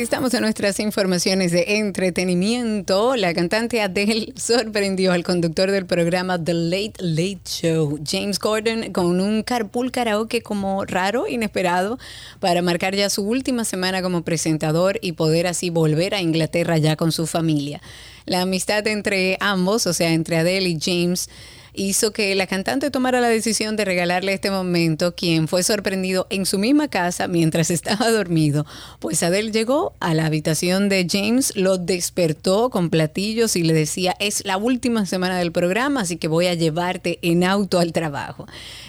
2. Estamos en nuestras informaciones de entretenimiento. La cantante Adele sorprendió al conductor del programa The Late Late Show, James Corden, con un carpool karaoke como raro, inesperado, para marcar ya su última semana como presentador y poder así volver a Inglaterra ya con su familia. La amistad entre ambos, o sea, entre Adele y James, hizo que la cantante tomara la decisión de regalarle este momento, quien fue sorprendido en su misma casa mientras estaba dormido. Pues Adele llegó a la habitación de James, lo despertó con platillos y le decía, es la última semana del programa, así que voy a llevarte en auto al trabajo.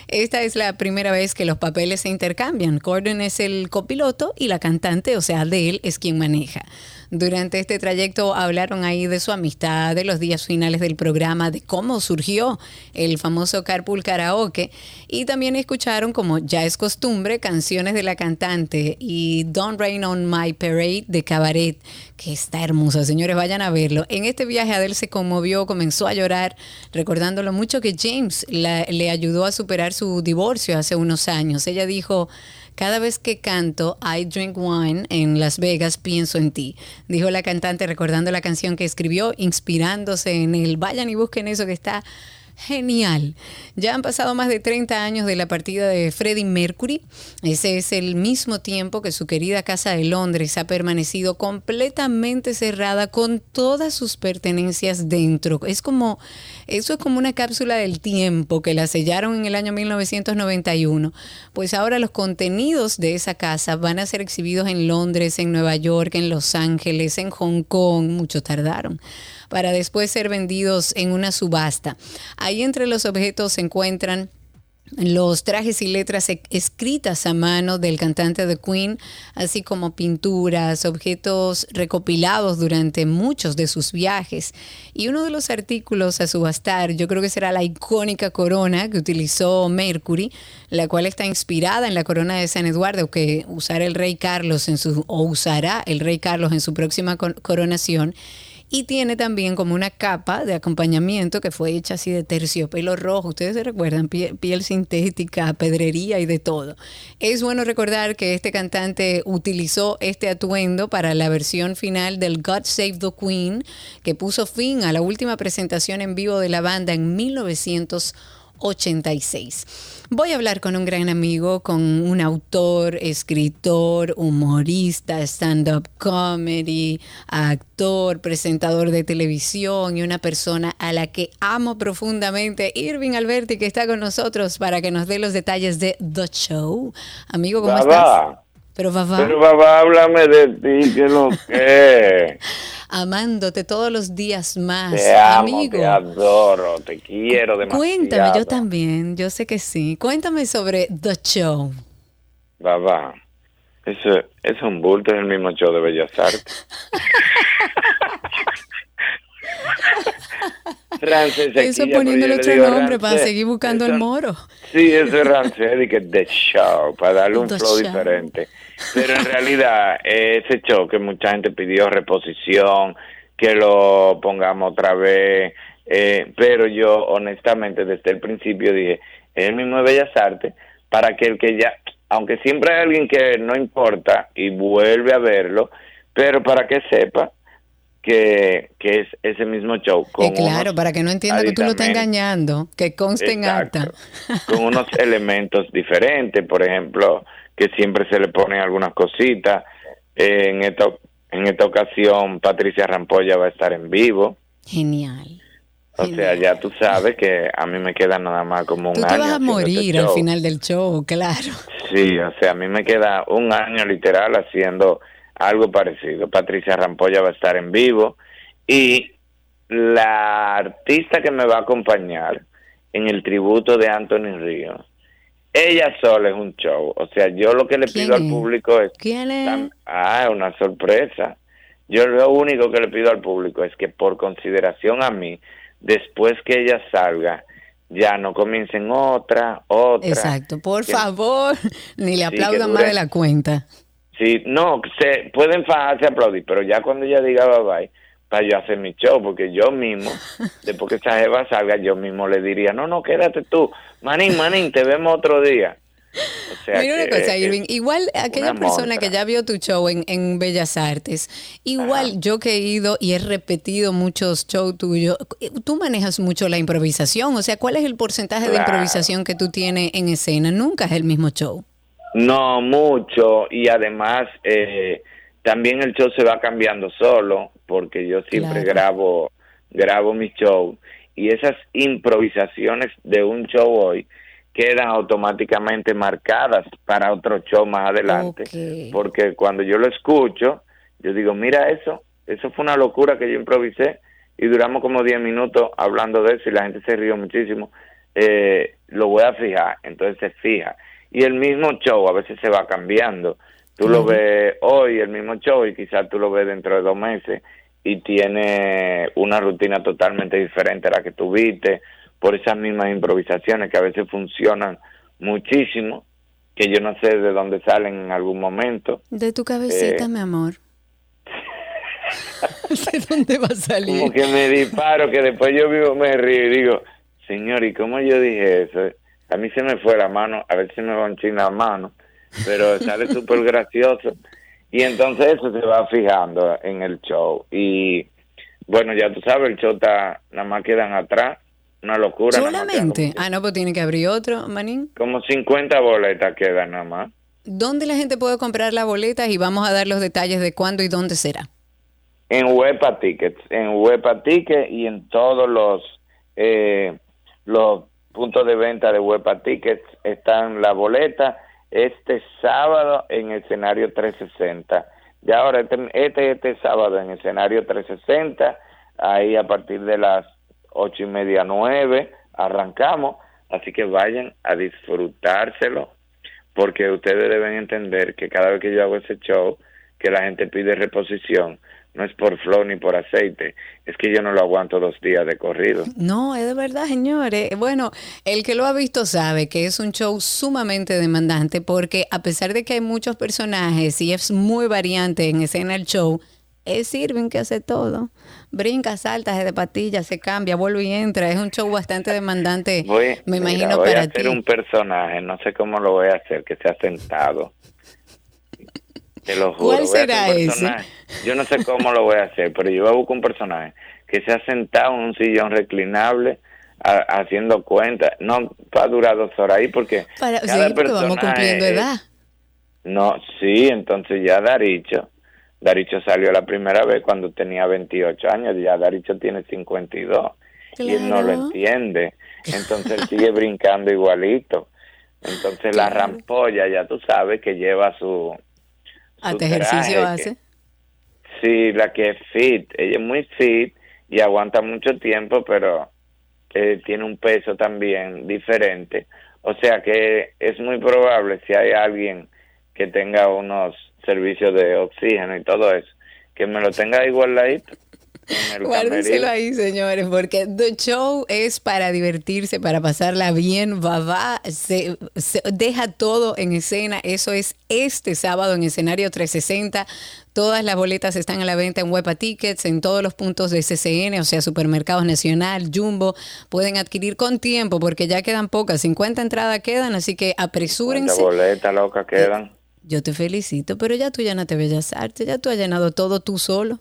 Esta es la primera vez que los papeles se intercambian. Corden es el copiloto y la cantante, o sea, Adele, es quien maneja. Durante este trayecto hablaron ahí de su amistad, de los días finales del programa, de cómo surgió el famoso Carpool Karaoke y también escucharon, como ya es costumbre, canciones de la cantante y Don't Rain on My Parade de Cabaret, que está hermosa. Señores, vayan a verlo. En este viaje Adele se conmovió, comenzó a llorar, recordando lo mucho que James la- le ayudó a superar su divorcio hace unos años. Ella dijo... Cada vez que canto I Drink Wine en Las Vegas, pienso en ti, dijo la cantante recordando la canción que escribió, inspirándose en el Vayan y busquen eso que está genial. Ya han pasado más de 30 años de la partida de Freddie Mercury. Ese es el mismo tiempo que su querida casa de Londres ha permanecido completamente cerrada con todas sus pertenencias dentro. Es como, eso es como una cápsula del tiempo que la sellaron en el año 1991. Pues ahora los contenidos de esa casa van a ser exhibidos en Londres, en Nueva York, en Los Ángeles, en Hong Kong. Mucho tardaron para después ser vendidos en una subasta. Ahí entre los objetos se encuentran los trajes y letras e- escritas a mano del cantante de Queen, así como pinturas, objetos recopilados durante muchos de sus viajes. Y uno de los artículos a subastar, yo creo que será la icónica corona que utilizó Mercury, la cual está inspirada en la corona de San Eduardo que usará el rey Carlos en su o usará el rey Carlos en su próxima co- coronación y tiene también como una capa de acompañamiento que fue hecha así de terciopelo rojo. Ustedes se recuerdan, piel, sintética, pedrería y de todo. Es bueno recordar que este cantante utilizó este atuendo para la versión final del God Save the Queen, que puso fin a la última presentación en vivo de la banda en 1986. Voy a hablar con un gran amigo, con un autor, escritor, humorista, stand-up comedy, actor, presentador de televisión y una persona a la que amo profundamente, Irving Alberti, que está con nosotros para que nos dé los detalles de The Show. Amigo, ¿cómo estás? Pero papá, pero babá, háblame de ti, que lo que amándote todos los días más, te amo, amigo. te adoro, te quiero demasiado. Cuéntame, yo también, yo sé que sí. Cuéntame sobre The Show. Babá, eso es un bulto, es el mismo show de Bellas Artes. Rancés, Eso aquí ya, poniéndole otro nombre para seguir buscando el Eso- moro. Sí, eso es Rancés y que The Show, para darle un The flow Show. diferente. Pero en realidad, ese show que mucha gente pidió reposición, que lo pongamos otra vez, eh, pero yo honestamente desde el principio dije, es el mismo de Bellas Artes, para que el que ya, aunque siempre hay alguien que no importa y vuelve a verlo, pero para que sepa que, que es ese mismo show. Con Eh, claro, para que no entienda que tú lo estás engañando, que conste en Exacto. acta. con unos elementos diferentes, por ejemplo, que siempre se le ponen algunas cositas. Eh, en esta en esta ocasión Patricia Rampolla va a estar en vivo, Genial. o sea, ya tú sabes que a mí me queda nada más como un Tú te año. vas a este morir al final del show, claro. Sí, o sea, a mí me queda un año literal haciendo algo parecido. Patricia Rampolla va a estar en vivo y la artista que me va a acompañar en el tributo de Anthony Ríos, ella sola es un show. O sea, yo lo que le ¿Quién pido al público es... ¿Quién es? Ah, una sorpresa. Yo lo único que le pido al público es que por consideración a mí, después que ella salga, ya no comiencen otra, otra. Exacto. Por Que- favor, ni le aplaudan más de la cuenta. Sí, no, se pueden fajarse aplaudir, pero ya cuando ella diga bye bye, para yo hacer mi show, porque yo mismo, después que esa jeva salga, yo mismo le diría, no, no, quédate tú, manín, manín, te vemos otro día. O sea Mira una cosa, Irving. Igual aquella persona que ya vio tu show en, en Bellas Artes, igual Ajá. yo que he ido y he repetido muchos shows tuyos, tú manejas mucho la improvisación. O sea, ¿cuál es el porcentaje de improvisación que tú tienes en escena? Nunca es el mismo show. No, mucho, y además eh, también el show se va cambiando solo, porque yo siempre Claro. grabo, grabo mi show, y esas improvisaciones de un show hoy quedan automáticamente marcadas para otro show más adelante, porque cuando yo lo escucho, yo digo, mira eso, eso fue una locura que yo improvisé, y duramos como 10 minutos hablando de eso, y la gente se rió muchísimo, eh, lo voy a fijar, entonces se fija. Y el mismo show a veces se va cambiando. Tú lo ves hoy, el mismo show, y quizás tú lo ves dentro de dos meses y tiene una rutina totalmente diferente a la que tuviste, por esas mismas improvisaciones que a veces funcionan muchísimo, que yo no sé de dónde salen en algún momento. De tu cabecita, Eh. mi amor. ¿De dónde va a salir? Como que me disparo, que después yo vivo, me río y digo, señor, ¿y cómo yo dije eso? A mí se me fue la mano, a veces me va en la mano, pero sale súper gracioso. Y entonces eso se va fijando en el show. Y bueno, ya tú sabes, el show está, nada más quedan atrás, una locura. Solamente. Ah, no, pues tiene que abrir otro, Manín. Como, como 50 boletas quedan nada más. ¿Dónde la gente puede comprar las boletas? Y vamos a dar los detalles de cuándo y dónde será. En Huepa Tickets, en Huepa Tickets y en todos los eh, los puntos de venta de Huepa Tickets están las boletas este sábado en escenario 360. Ya ahora este, este este sábado en escenario 360, ahí a partir de las ocho y media nueve arrancamos, así que vayan a disfrutárselo porque ustedes deben entender que cada vez que yo hago ese show, que la gente pide reposición, no es por flow ni por aceite, es que yo no lo aguanto dos días de corrido. No, es de verdad, señores. Bueno, el que lo ha visto sabe que es un show sumamente demandante porque a pesar de que hay muchos personajes y es muy variante en escena el show, es Irving que hace todo. Brinca, salta, se de patilla, se cambia, vuelve y entra. Es un show bastante demandante, Voy, me mira, imagino, voy a para hacer ti. un personaje, no sé cómo lo voy a hacer, que sea sentado. Te lo juro. ¿Cuál será ese? personaje. Yo no sé cómo lo voy a hacer, pero yo voy a buscar un personaje que sea sentado en un sillón reclinable a- haciendo cuentas. No va a durar dos horas ahí porque Para, sí, cada porque vamos personaje cumpliendo es- edad. No, sí, entonces ya Daricho, Daricho salió la primera vez cuando tenía 28 años, ya Daricho tiene 52 y él no lo Claro. entiende, entonces él sigue brincando igualito. Entonces la Claro. rampolla, ya tú sabes que lleva su... Hasta ejercicio que- hace. Sí, la que es fit, ella es muy fit y aguanta mucho tiempo, pero eh, tiene un peso también diferente. O sea que es muy probable si hay alguien que tenga unos servicios de oxígeno y todo eso, que me lo tenga igualadito. En el Guárdenselo ahí, señores, porque The Show es para divertirse, para pasarla bien. Baba se, se deja todo en escena. Eso es este sábado en escenario 360. Todas las boletas están a la venta en Huepa Tickets, en todos los puntos de CCN, o sea, Supermercados Nacional, Jumbo. Pueden adquirir con tiempo porque ya quedan pocas. 50 entradas quedan, así que apresúrense. ¿Cuántas boletas locas quedan? Yo te felicito, pero ya tú llenaste Bellas Artes, ya tú has llenado todo tú solo.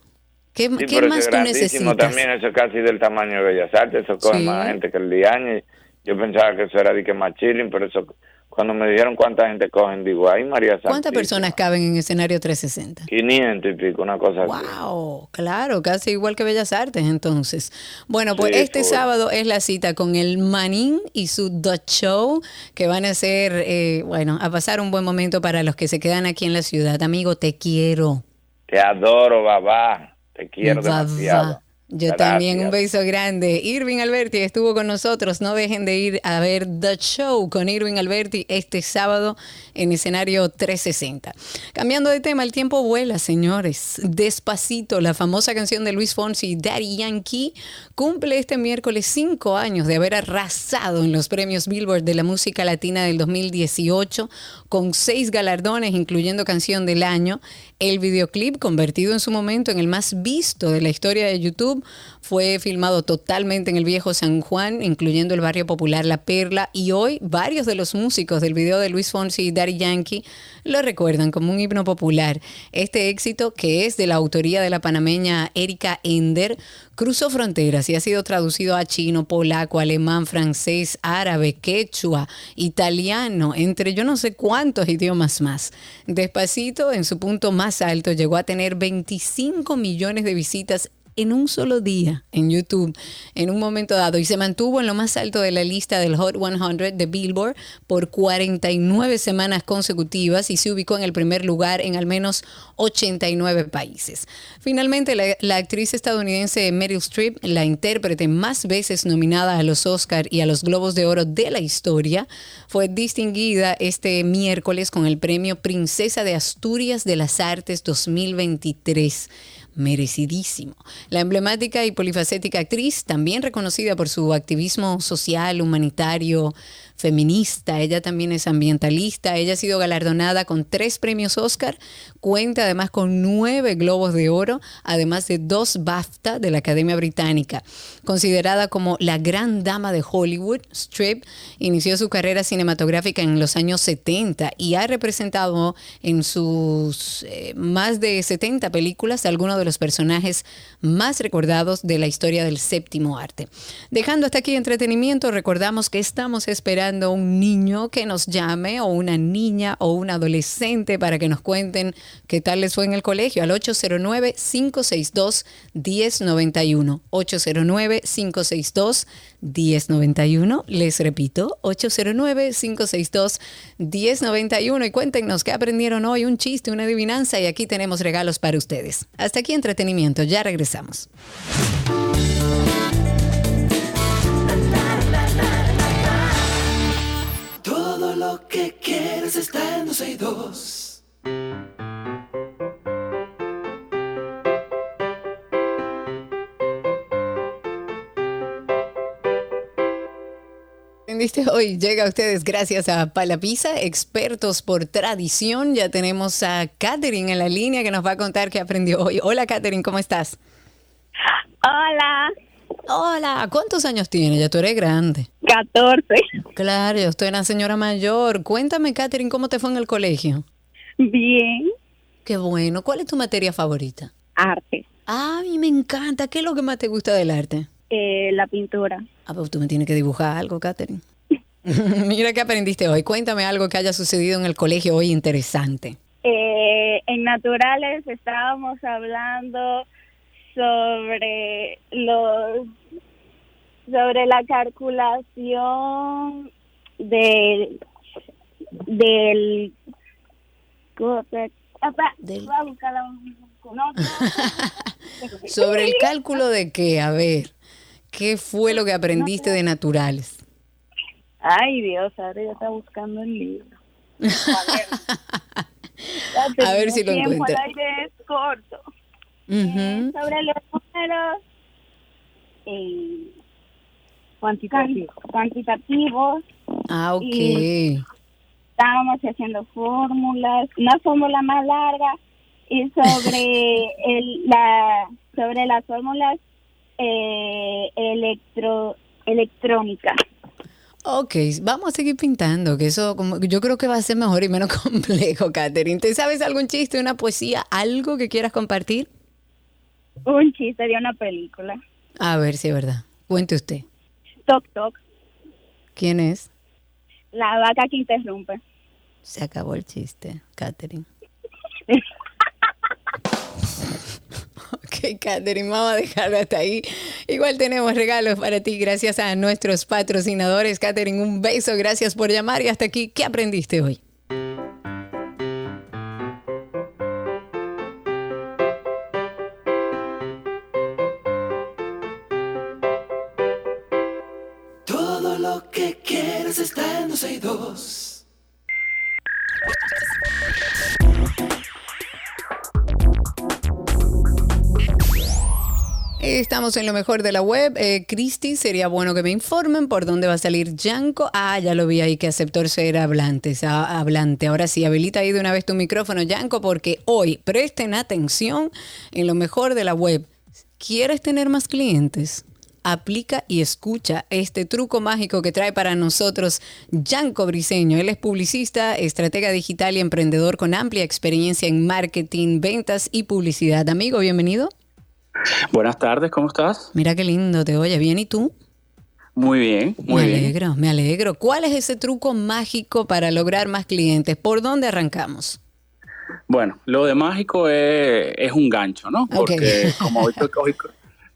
¿Qué, Sí, qué más tú necesitas? también, eso es casi del tamaño de Bellas Artes, eso coge Sí. más gente que el Diaño. Yo pensaba que eso era de que más chilling, pero eso, cuando me dijeron cuánta gente cogen, digo, ay María Santísima. ¿Cuántas personas caben en escenario 360? 500 y pico, una cosa así. Wow, claro, casi igual que Bellas Artes entonces. Bueno, pues Sí, este sábado es la cita con el Manín y su The Show, que van a ser, eh, bueno, a pasar un buen momento para los que se quedan aquí en la ciudad. Amigo, te quiero. Te adoro, babá. Te quiero Babá. demasiado. Yo Gracias. también, un beso grande. Irving Alberti estuvo con nosotros. No dejen de ir a ver The Show con Irving Alberti este sábado en escenario 360. Cambiando de tema, el tiempo vuela, señores. Despacito, la famosa canción de Luis Fonsi, Daddy Yankee, cumple este miércoles cinco años de haber arrasado en los premios Billboard de la música latina del 2018 con seis galardones, incluyendo canción del año. El videoclip, convertido en su momento en el más visto de la historia de YouTube, fue filmado totalmente en el viejo San Juan, incluyendo el barrio popular La Perla, y hoy varios de los músicos del video de Luis Fonsi y Daddy Yankee lo recuerdan como un himno popular. Este éxito, que es de la autoría de la panameña Erika Ender, cruzó fronteras y ha sido traducido a chino, polaco, alemán, francés, árabe, quechua, italiano, entre yo no sé cuántos idiomas más. Despacito, en su punto más alto, llegó a tener 25 millones de visitas en un solo día en YouTube en un momento dado y se mantuvo en lo más alto de la lista del Hot 100 de Billboard por 49 semanas consecutivas y se ubicó en el primer lugar en al menos 89 países. Finalmente, la, actriz estadounidense Meryl Streep, la intérprete más veces nominada a los Oscar y a los Globos de Oro de la historia, fue distinguida este miércoles con el premio Princesa de Asturias de las Artes 2023 merecidísimo. La emblemática y polifacética actriz, también reconocida por su activismo social, humanitario, feminista, ella también es ambientalista, ella ha sido galardonada con tres premios Oscar, cuenta además con nueve globos de oro, además de dos BAFTA de la Academia Británica. Considerada como la gran dama de Hollywood, Strip inició su carrera cinematográfica en los años 70 y ha representado en sus eh, más de 70 películas algunos de los personajes más recordados de la historia del séptimo arte. Dejando hasta aquí entretenimiento, recordamos que estamos esperando un niño que nos llame o una niña o un adolescente para que nos cuenten qué tal les fue en el colegio al 809-562-1091. 809-562-1091. Les repito, 809-562-1091 y cuéntenos qué aprendieron hoy, un chiste, una adivinanza y aquí tenemos regalos para ustedes. Hasta aquí entretenimiento, ya regresamos. Lo que quieres está en 262. Aprendiste hoy, llega a ustedes gracias a Palapisa, expertos por tradición. Ya tenemos a Katherine en la línea que nos va a contar qué aprendió hoy. Hola Katherine, ¿cómo estás? Hola, Hola, ¿cuántos años tienes? Ya tú eres grande. 14. Claro, yo estoy una señora mayor. Cuéntame, Katherine, ¿cómo te fue en el colegio? Bien. Qué bueno. ¿Cuál es tu materia favorita? Arte. Ah, a mí me encanta. ¿Qué es lo que más te gusta del arte? Eh, la pintura. Ah, pues tú me tienes que dibujar algo, Katherine. Mira qué aprendiste hoy. Cuéntame algo que haya sucedido en el colegio hoy interesante. Eh, en naturales estábamos hablando sobre los sobre la calculación del del Del- a Sobre el cálculo de qué, a ver, ¿qué fue lo que aprendiste de naturales? Ay, Dios, ahora ya está buscando el libro. A ver. Si lo El tiempo eh, sobre los números eh, cuantitativos. cuantitativos. Ah, ok. Y- Estábamos haciendo fórmulas, una fórmula más larga y sobre el, la sobre las fórmulas eh, electro electrónicas. Ok, vamos a seguir pintando, que eso como, yo creo que va a ser mejor y menos complejo, Katherine. ¿Te sabes algún chiste, una poesía, algo que quieras compartir? Un chiste de una película. A ver si es verdad. Cuente usted. Toc toc, ¿Quién es? la vaca que interrumpe. Se acabó el chiste, Katherine. Ok, Katherine, vamos a dejarlo hasta ahí. Igual tenemos regalos para ti gracias a nuestros patrocinadores. Katherine, un beso, gracias por llamar y hasta aquí. ¿Qué aprendiste hoy? En lo mejor de la web. Eh, Cristi, sería bueno que me informen por dónde va a salir Yanko. Ah, ya lo vi ahí que aceptó ser hablante. hablante. Ahora sí, habilita ahí de una vez tu micrófono, Yanko, porque hoy presten atención en lo mejor de la web. ¿Quieres tener más clientes? Aplica y escucha este truco mágico que trae para nosotros Yanko Briseño. Él es publicista, estratega digital y emprendedor con amplia experiencia en marketing, ventas y publicidad. Amigo, bienvenido. Buenas tardes, ¿cómo estás? Mira qué lindo, te oye bien y tú. Muy bien, muy me bien. alegro, me alegro. ¿Cuál es ese truco mágico para lograr más clientes? ¿Por dónde arrancamos? Bueno, lo de mágico es, es un gancho, ¿no? Porque como hoy, hoy-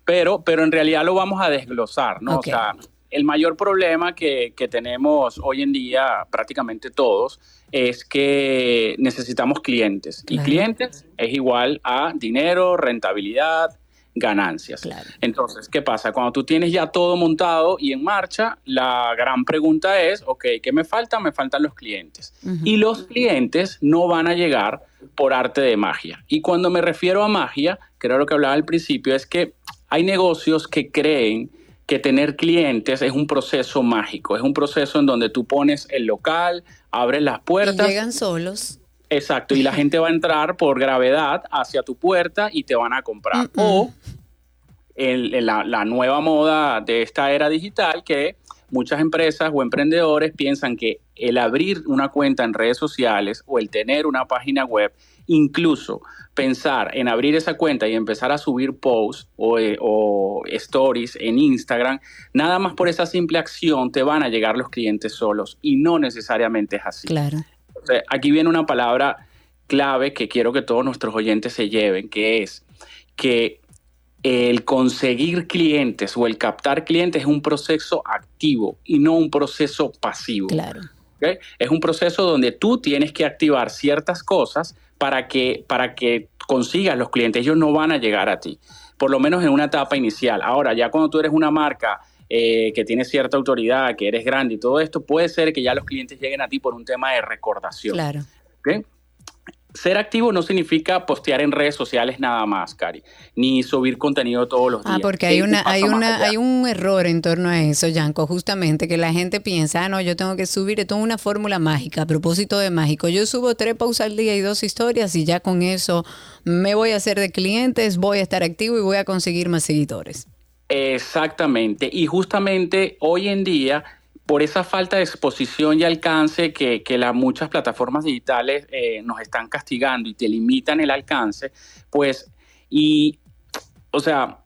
pero, pero en realidad lo vamos a desglosar, ¿no? O sea, el mayor problema que, que tenemos hoy en día, prácticamente todos, es que necesitamos clientes. Y clientes es igual a dinero, rentabilidad, ganancias. Entonces, ¿qué pasa? Cuando tú tienes ya todo montado y en marcha, la gran pregunta es, ok, ¿qué me falta? Me faltan los clientes. Y los clientes no van a llegar por arte de magia. Y cuando me refiero a magia, que era lo que hablaba al principio, es que hay negocios que creen que tener clientes es un proceso mágico, es un proceso en donde tú pones el local, abres las Y puertas. llegan solos. Exacto, y la gente va a entrar por gravedad hacia tu puerta y te van a comprar. O el- el- la, la nueva moda de esta era digital que muchas empresas o emprendedores piensan que el abrir una cuenta en redes sociales o el tener una página web, incluso pensar en abrir esa cuenta y empezar a subir posts o, eh, o stories en Instagram, nada más por esa simple acción te van a llegar los clientes solos y no necesariamente es así. Claro. Aquí viene una palabra clave que quiero que todos nuestros oyentes se lleven, que es que el conseguir clientes o el captar clientes es un proceso activo y no un proceso pasivo. Claro. ¿ok? Es un proceso donde tú tienes que activar ciertas cosas para que, para que consigas los clientes. Ellos no van a llegar a ti, por lo menos en una etapa inicial. Ahora, ya cuando tú eres una marca eh, que tiene cierta autoridad, que eres grande y todo esto, puede ser que ya los clientes lleguen a ti por un tema de recordación. Claro. Ser activo no significa postear en redes sociales nada más, Cari, ni subir contenido todos los días. Ah, porque hay una, hay una, hay un error en torno a eso, Yanko, justamente que la gente piensa, ah, no, yo tengo que subir, esto es una fórmula mágica, a propósito de mágico. Yo subo tres posts al día y dos historias y ya con eso me voy a hacer de clientes, voy a estar activo y voy a conseguir más seguidores. Exactamente. Y justamente hoy en día, por esa falta de exposición y alcance que, que las muchas plataformas digitales eh, nos están castigando y te limitan el alcance, pues, y, o sea,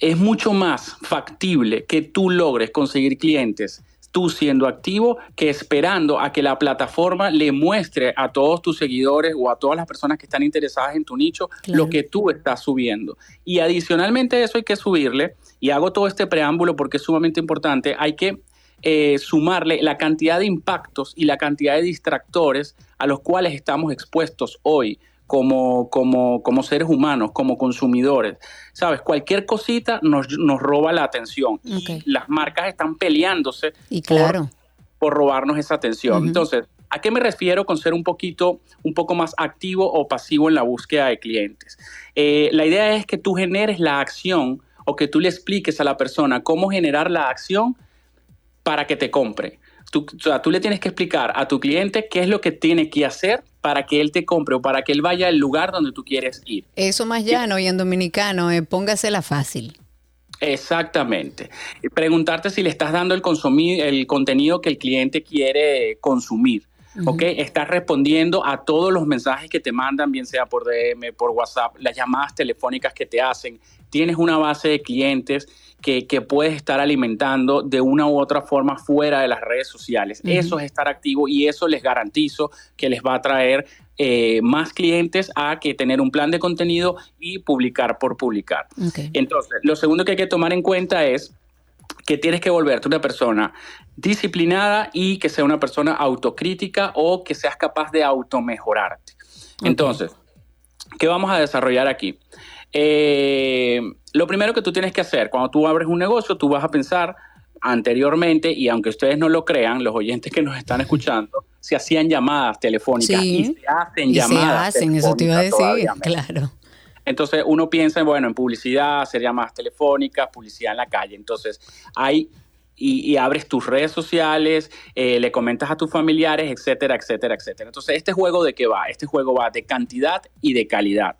es mucho más factible que tú logres conseguir clientes tú siendo activo que esperando a que la plataforma le muestre a todos tus seguidores o a todas las personas que están interesadas en tu nicho Claro. lo que tú estás subiendo. Y adicionalmente a eso hay que subirle, y hago todo este preámbulo porque es sumamente importante, hay que eh, sumarle la cantidad de impactos y la cantidad de distractores a los cuales estamos expuestos hoy como, como, como seres humanos, como consumidores. Sabes, cualquier cosita nos, nos roba la atención y las marcas están peleándose Y claro. por, por robarnos esa atención. Entonces, ¿A qué me refiero con ser un poquito, un poco más activo o pasivo en la búsqueda de clientes? Eh, la idea es que tú generes la acción o que tú le expliques a la persona cómo generar la acción para que te compre. Tú, o sea, tú le tienes que explicar a tu cliente qué es lo que tiene que hacer para que él te compre o para que él vaya al lugar donde tú quieres ir. Eso más llano y en dominicano, eh, póngasela fácil. Exactamente. Preguntarte si le estás dando el, consumir, el contenido que el cliente quiere consumir. ¿ok? Estás respondiendo a todos los mensajes que te mandan, bien sea por DM, por WhatsApp, las llamadas telefónicas que te hacen. Tienes una base de clientes que, puedes estar alimentando de una u otra forma fuera de las redes sociales. Eso es estar activo y eso les garantizo que les va a traer eh, más clientes a que tener un plan de contenido y publicar por publicar. Entonces, lo segundo que hay que tomar en cuenta es que tienes que volverte una persona disciplinada y que sea una persona autocrítica o que seas capaz de automejorarte. Entonces, ¿qué vamos a desarrollar aquí? Eh, lo primero que tú tienes que hacer cuando tú abres un negocio, tú vas a pensar anteriormente, y aunque ustedes no lo crean, los oyentes que nos están escuchando, se hacían llamadas telefónicas y se hacen llamadas. Se hacen, eso te iba a decir, claro. Entonces uno piensa, bueno, en publicidad, hacer llamadas telefónicas, publicidad en la calle. Entonces hay y, abres tus redes sociales, eh, le comentas a tus familiares, etcétera, etcétera, etcétera. Entonces, ¿este juego de qué va? Este juego va de cantidad y de calidad.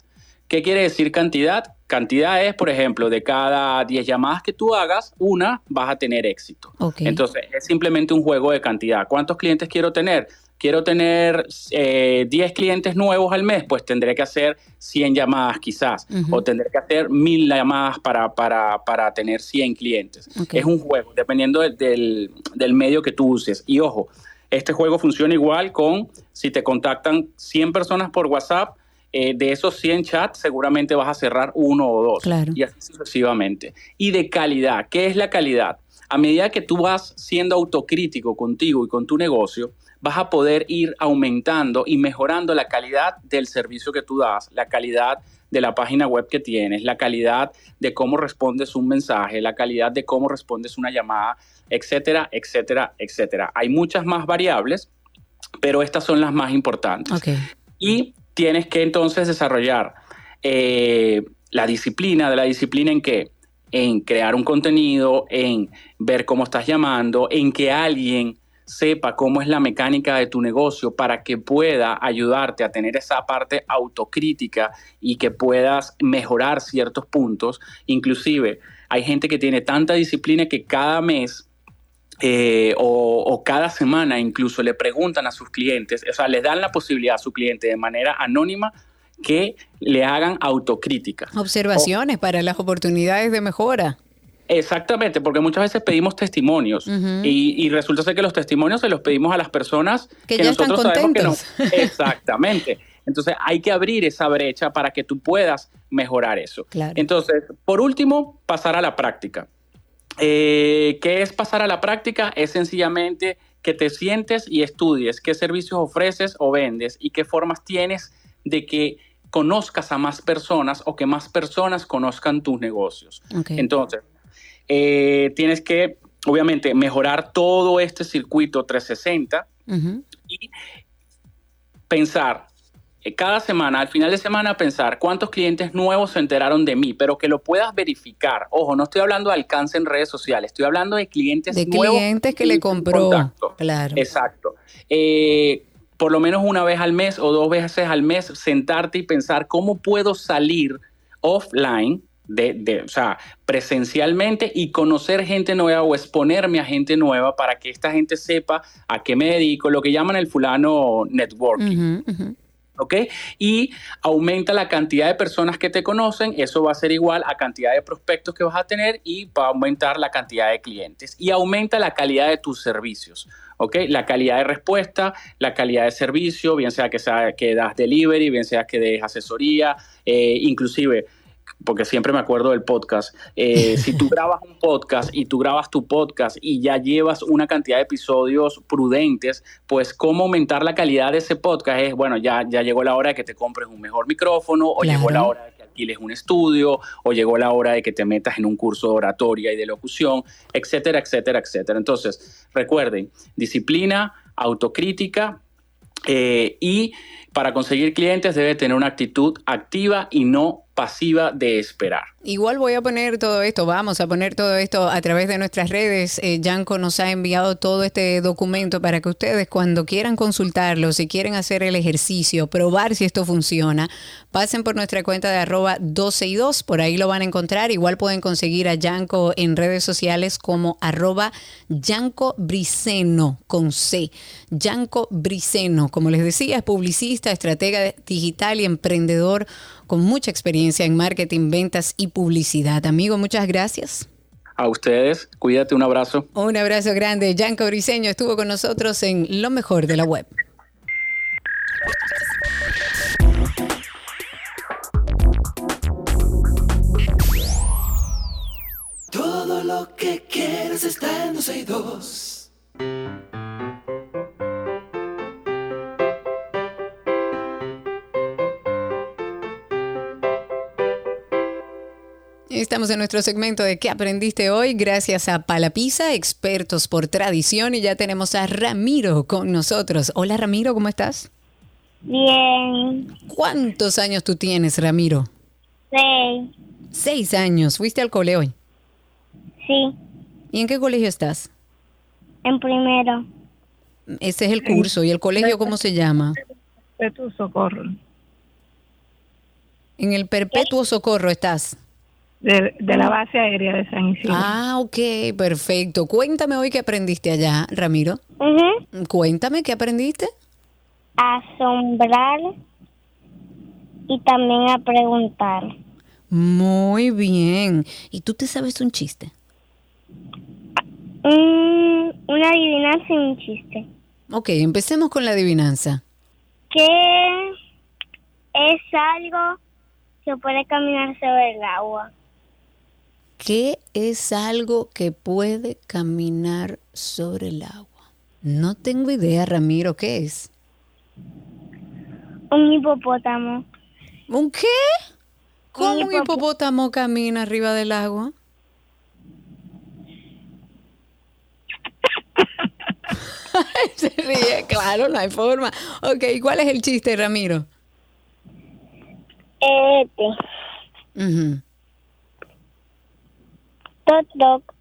¿Qué quiere decir cantidad? Cantidad es, por ejemplo, de cada 10 llamadas que tú hagas, una vas a tener éxito. Entonces, es simplemente un juego de cantidad. ¿Cuántos clientes quiero tener? quiero tener 10 eh, clientes nuevos al mes, pues tendré que hacer 100 llamadas quizás, o tendré que hacer 1000 llamadas para, para, para tener 100 clientes. Es un juego, dependiendo del, del, medio que tú uses. Y ojo, este juego funciona igual con si te contactan 100 personas por WhatsApp, eh, de esos 100 chats seguramente vas a cerrar uno o dos. Y así sucesivamente. Y de calidad, ¿qué es la calidad? A medida que tú vas siendo autocrítico contigo y con tu negocio, vas a poder ir aumentando y mejorando la calidad del servicio que tú das, la calidad de la página web que tienes, la calidad de cómo respondes un mensaje, la calidad de cómo respondes una llamada, etcétera, etcétera, etcétera. Hay muchas más variables, pero estas son las más importantes. Y tienes que entonces desarrollar eh, la disciplina, de la disciplina en qué? En crear un contenido, en ver cómo estás llamando, en que alguien sepa cómo es la mecánica de tu negocio para que pueda ayudarte a tener esa parte autocrítica y que puedas mejorar ciertos puntos. Inclusive hay gente que tiene tanta disciplina que cada mes eh, o, cada semana incluso le preguntan a sus clientes, o sea, les dan la posibilidad a su cliente de manera anónima que le hagan autocrítica. Observaciones para las oportunidades de mejora. Exactamente, porque muchas veces pedimos testimonios y, resulta ser que los testimonios se los pedimos a las personas que, nosotros sabemos que no. Exactamente. Entonces hay que abrir esa brecha para que tú puedas mejorar eso. Entonces, por último, pasar a la práctica. Eh, ¿Qué es pasar a la práctica? Es sencillamente que te sientes y estudies qué servicios ofreces o vendes y qué formas tienes de que conozcas a más personas o que más personas conozcan tus negocios. Entonces, eh, tienes que, obviamente, mejorar todo este circuito 360 y pensar cada semana, al final de semana, pensar cuántos clientes nuevos se enteraron de mí, pero que lo puedas verificar. Ojo, no estoy hablando de alcance en redes sociales, estoy hablando de clientes de nuevos. clientes que le compró. Claro. Exacto. Eh, por lo menos una vez al mes o dos veces al mes, sentarte y pensar cómo puedo salir offline de, o sea, presencialmente y conocer gente nueva o exponerme a gente nueva para que esta gente sepa a qué me dedico, lo que llaman el fulano networking. ¿Ok? Y aumenta la cantidad de personas que te conocen, eso va a ser igual a cantidad de prospectos que vas a tener y va a aumentar la cantidad de clientes y aumenta la calidad de tus servicios. ¿ok? La calidad de respuesta, la calidad de servicio, bien sea que, sea que das delivery, bien sea que des asesoría, eh, inclusive porque siempre me acuerdo del podcast, eh, si tú grabas un podcast y tú grabas tu podcast y ya llevas una cantidad de episodios prudentes, pues cómo aumentar la calidad de ese podcast es, bueno, ya, ya llegó la hora de que te compres un mejor micrófono o llegó la hora de que alquiles un estudio o llegó la hora de que te metas en un curso de oratoria y de locución, etcétera, etcétera, etcétera. Entonces, recuerden, disciplina, autocrítica, Eh, y para conseguir clientes debe tener una actitud activa y no pasiva de esperar. Igual voy a poner todo esto, vamos a poner todo esto a través de nuestras redes. Eh, nos ha enviado todo este documento para que ustedes cuando quieran consultarlo, si quieren hacer el ejercicio, probar si esto funciona, pasen por nuestra cuenta de arroba 12 y 2, por ahí lo van a encontrar. Igual pueden conseguir a Yanko en redes sociales como arroba Yanko Briceno con C. Yanko Briceno, como les decía, es publicista, estratega digital y emprendedor con mucha experiencia en marketing, ventas y publicidad. Amigo, muchas gracias. A ustedes, cuídate, un abrazo. Un abrazo grande. Yanko Briseño estuvo con nosotros en Lo mejor de la web. Todo lo que quieres está en 12 y 2. Estamos en nuestro segmento de ¿Qué aprendiste hoy? Gracias a Palapisa, expertos por tradición, y ya tenemos a Ramiro con nosotros. Hola Ramiro, ¿cómo estás? Bien. ¿Cuántos años tú tienes, Ramiro? Seis. Seis años. ¿Fuiste al cole hoy? Sí. ¿Y en qué colegio estás? En primero. Ese es el curso. ¿Y el colegio cómo se llama? Perpetuo Socorro. En el Perpetuo Socorro estás. De, de, la base aérea de San Isidro. Ah, ok, perfecto. Cuéntame hoy qué aprendiste allá, Ramiro. Uh -huh. Cuéntame qué aprendiste. Asombrar y también a preguntar. Muy bien. ¿Y tú te sabes un chiste? Mm, una adivinanza y un chiste. Ok, empecemos con la adivinanza. ¿Qué es algo que puede caminar sobre el agua? ¿Qué es algo que puede caminar sobre el agua? No tengo idea, Ramiro, ¿qué es? Un hipopótamo. ¿Un qué? ¿Cómo un, hipopótamo camina arriba del agua? Se ríe, claro, no hay forma. Ok, ¿cuál es el chiste, Ramiro? Este. Uh -huh. Toc.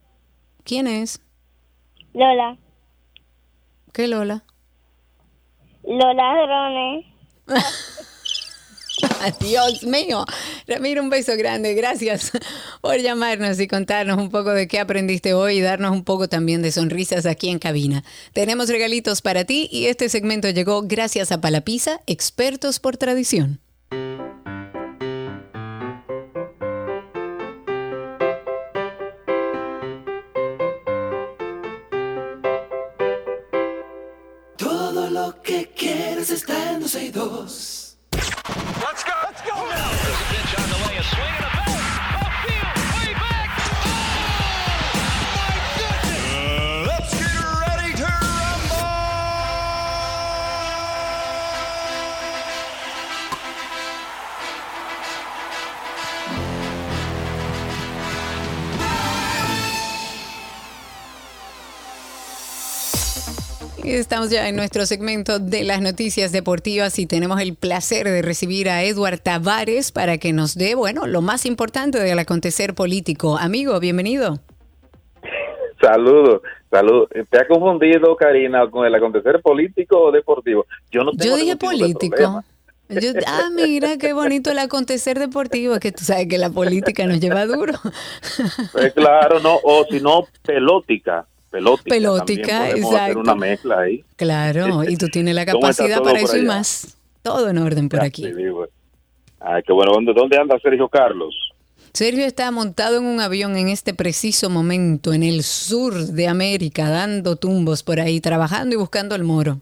¿Quién es? Lola. ¿Qué Lola? Los ladrones. Dios mío. Ramiro, un beso grande. Gracias por llamarnos y contarnos un poco de qué aprendiste hoy y darnos un poco también de sonrisas aquí en cabina. Tenemos regalitos para ti y este segmento llegó gracias a Palapisa, expertos por tradición. Estamos ya en nuestro segmento de las noticias deportivas y tenemos el placer de recibir a Eduard Tavares para que nos dé, bueno, lo más importante del acontecer político. Amigo, bienvenido. Saludos, saludos. ¿Te ha confundido, Karina, con el acontecer político o deportivo? Yo no tengo Yo dije político. Yo- ah, mira, qué bonito el acontecer deportivo, que tú sabes que la política nos lleva duro. Pues claro, no, o si no, pelótica. Pelótica. Pelótica, podemos hacer exacto. una mezcla ahí. Claro, y tú tienes la ¿Cómo está capacidad para eso y más. Todo en orden por aquí. Sí, digo. Ay, qué bueno. ¿Dónde, ¿Dónde anda Sergio Carlos? Sergio está montado en un avión en este preciso momento en el sur de América, dando tumbos por ahí, trabajando y buscando el moro.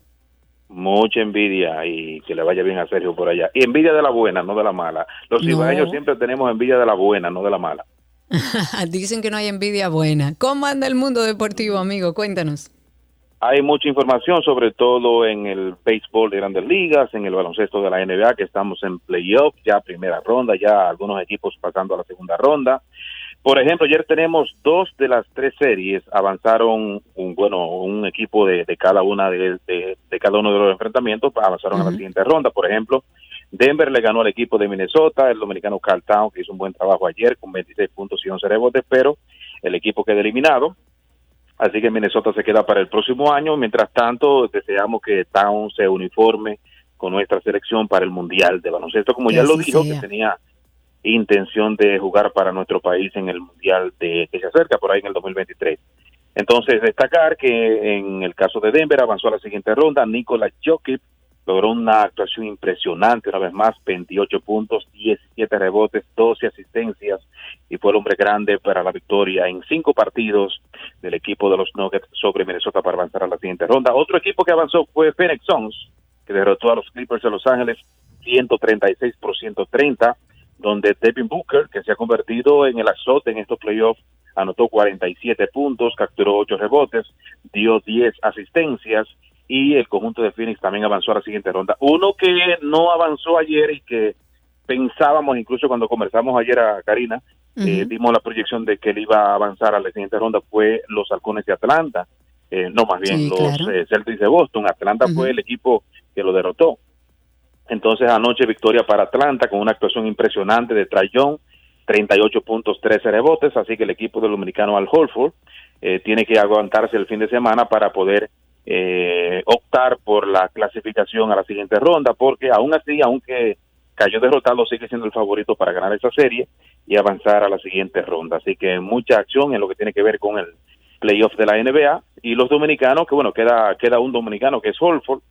Mucha envidia y que le vaya bien a Sergio por allá. Y envidia de la buena, no de la mala. Los No. siempre tenemos envidia de la buena, no de la mala. Dicen que no hay envidia buena. ¿Cómo anda el mundo deportivo, amigo? Cuéntanos. Hay mucha información, sobre todo en el béisbol de grandes ligas, en el baloncesto de la NBA, que estamos en playoff, ya primera ronda, ya algunos equipos pasando a la segunda ronda. Por ejemplo, ayer tenemos dos de las tres series avanzaron, un, bueno, un equipo de, de cada una de, de- de cada uno de los enfrentamientos avanzaron a la siguiente ronda. Por ejemplo, Denver le ganó al equipo de Minnesota, el dominicano Carl Town, que hizo un buen trabajo ayer con 26 puntos y 11 rebotes, pero el equipo queda eliminado. Así que Minnesota se queda para el próximo año. Mientras tanto, deseamos que Town se uniforme con nuestra selección para el Mundial de Baloncesto, como ya lo dijo, sea. que tenía intención de jugar para nuestro país en el Mundial de que se acerca por ahí en el 2023. Entonces, destacar que en el caso de Denver avanzó a la siguiente ronda. Nikola Jokic logró una actuación impresionante, una vez más, 28 puntos, 17 rebotes, 12 asistencias y fue el hombre grande para la victoria en cinco partidos del equipo de los Nuggets sobre Minnesota para avanzar a la siguiente ronda. Otro equipo que avanzó fue Phoenix Suns, que derrotó a los Clippers de Los Ángeles 136 por 130 donde Devin Booker, que se ha convertido en el azote en estos playoffs, anotó 47 puntos, capturó 8 rebotes, dio 10 asistencias y el conjunto de Phoenix también avanzó a la siguiente ronda. Uno que no avanzó ayer y que pensábamos, incluso cuando conversamos ayer a Karina, eh, dimos la proyección de que él iba a avanzar a la siguiente ronda, fue los Halcones de Atlanta, Eh, no más bien Sí, los claro. eh, Celtics de Boston. Atlanta fue el equipo que lo derrotó. Entonces anoche victoria para Atlanta con una actuación impresionante de Trayón, 38 puntos, 13 rebotes, así que el equipo del dominicano Al Holford eh, tiene que aguantarse el fin de semana para poder eh, optar por la clasificación a la siguiente ronda, porque aún así, aunque cayó derrotado, sigue siendo el favorito para ganar esa serie y avanzar a la siguiente ronda. Así que mucha acción en lo que tiene que ver con el playoff de la NBA y los dominicanos, que bueno, queda, queda un dominicano que es Holford,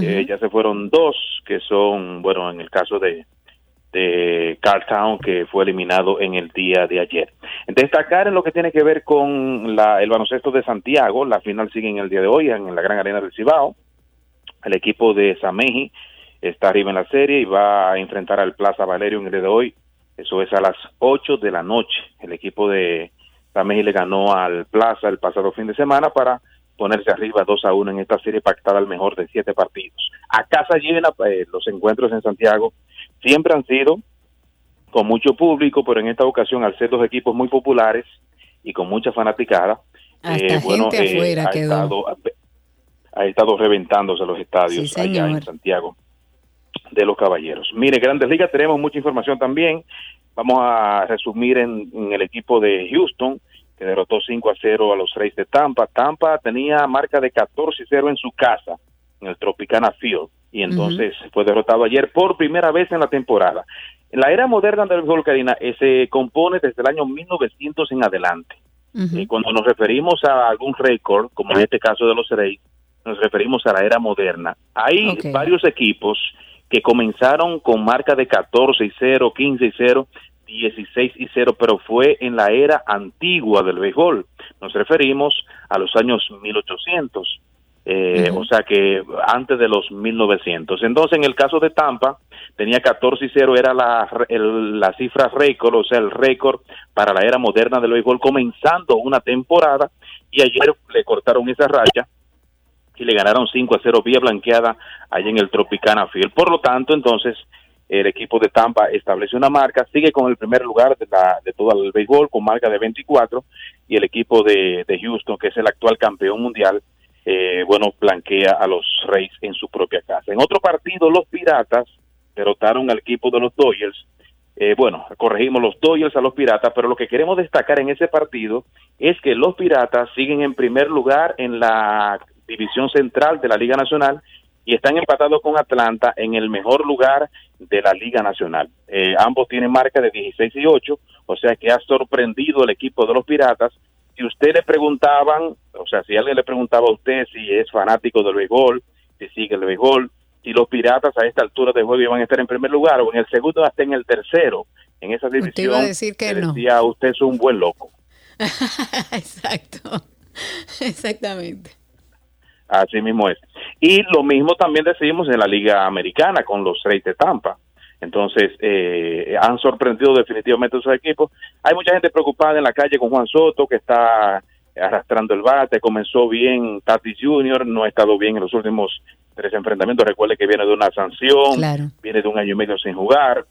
eh, ya se fueron dos, que son, bueno, en el caso de, de Carltown, que fue eliminado en el día de ayer. Destacar en lo que tiene que ver con la, el baloncesto de Santiago, la final sigue en el día de hoy en la Gran Arena del Cibao. El equipo de Sameji está arriba en la serie y va a enfrentar al Plaza Valerio en el día de hoy. Eso es a las 8 de la noche. El equipo de Sameji le ganó al Plaza el pasado fin de semana para ponerse arriba 2 a 1 en esta serie pactada al mejor de siete partidos. A casa llena, eh, los encuentros en Santiago siempre han sido con mucho público, pero en esta ocasión, al ser dos equipos muy populares y con mucha fanaticada, Hasta eh, bueno, eh, afuera ha, quedó. estado, ha estado reventándose los estadios Sí, allá en. Santiago de los Caballeros. Mire, Grandes Ligas tenemos mucha información también. Vamos a resumir en, en el equipo de Houston, que derrotó 5 a 0 a los Reyes de Tampa. Tampa tenía marca de 14 y 0 en su casa, en el Tropicana Field, y entonces fue derrotado ayer por primera vez en la temporada. En la era moderna del béisbol, Karina, eh, se compone desde el año 1900 en adelante. Eh, cuando nos referimos a algún récord, como en este caso de los Reyes, nos referimos a la era moderna. Hay varios equipos que comenzaron con marca de 14 y 0, 15 y 0, 16 y 0, pero fue en la era antigua del béisbol. Nos referimos a los años 1800, eh, o sea que antes de los 1900. Entonces, en el caso de Tampa, tenía 14 y 0, era la, el- la cifra récord, o sea, el récord para la era moderna del béisbol, comenzando una temporada, y ayer le cortaron esa raya y le ganaron 5 a 0 vía blanqueada allá en el Tropicana Field. Por lo tanto, entonces, el equipo de Tampa establece una marca, sigue con el primer lugar de, la, de todo el béisbol con marca de 24 y el equipo de, de Houston, que es el actual campeón mundial, eh, bueno, blanquea a los Reyes en su propia casa. En otro partido, los Piratas derrotaron al equipo de los Dodgers. Eh, bueno, corregimos los Dodgers a los Piratas, pero lo que queremos destacar en ese partido es que los Piratas siguen en primer lugar en la división central de la Liga Nacional y están empatados con Atlanta en el mejor lugar de la Liga Nacional. Eh, ambos tienen marca de 16 y 8, o sea que ha sorprendido el equipo de los Piratas. Si usted le preguntaban, o sea, si alguien le preguntaba a usted si es fanático del béisbol, si sigue el béisbol, si los Piratas a esta altura de juego iban a estar en primer lugar o en el segundo hasta en el tercero en esa división, iba a decir que no. decía usted es un buen loco. Exacto. Exactamente. Así mismo es. Y lo mismo también decimos en la Liga Americana con los Reyes de Tampa. Entonces, eh, han sorprendido definitivamente a esos equipos. Hay mucha gente preocupada en la calle con Juan Soto, que está arrastrando el bate. Comenzó bien Tati Jr., no ha estado bien en los últimos tres enfrentamientos. Recuerde que viene de una sanción, viene de un año y medio sin jugar.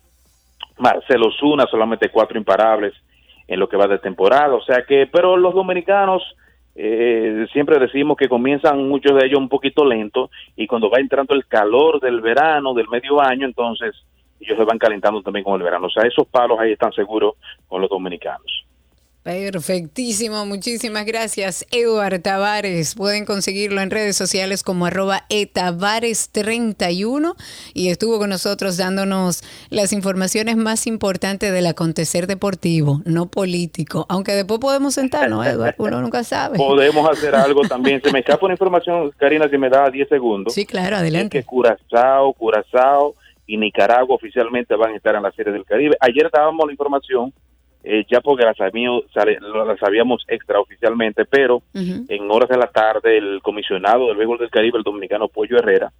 Marcelo Zuna, solamente cuatro imparables en lo que va de temporada. O sea que, pero los dominicanos eh, siempre decimos que comienzan muchos de ellos un poquito lento y cuando va entrando el calor del verano, del medio año, entonces ellos se van calentando también con el verano. O sea, esos palos ahí están seguros con los dominicanos. Perfectísimo, muchísimas gracias. Eduard Tavares, pueden conseguirlo en redes sociales como arroba etavares31 y estuvo con nosotros dándonos las informaciones más importantes del acontecer deportivo, no político, aunque después podemos sentarnos, Eduard, uno nunca sabe. Podemos hacer algo también. Se me escapa una información, Karina, si me da 10 segundos. Sí, claro, adelante. que Curazao, Curazao y Nicaragua oficialmente van a estar en la Serie del Caribe. Ayer dábamos la información, eh, ya porque la sabíamos, la sabíamos extraoficialmente, pero en horas de la tarde el comisionado del béisbol del Caribe, el dominicano Pollo Herrera,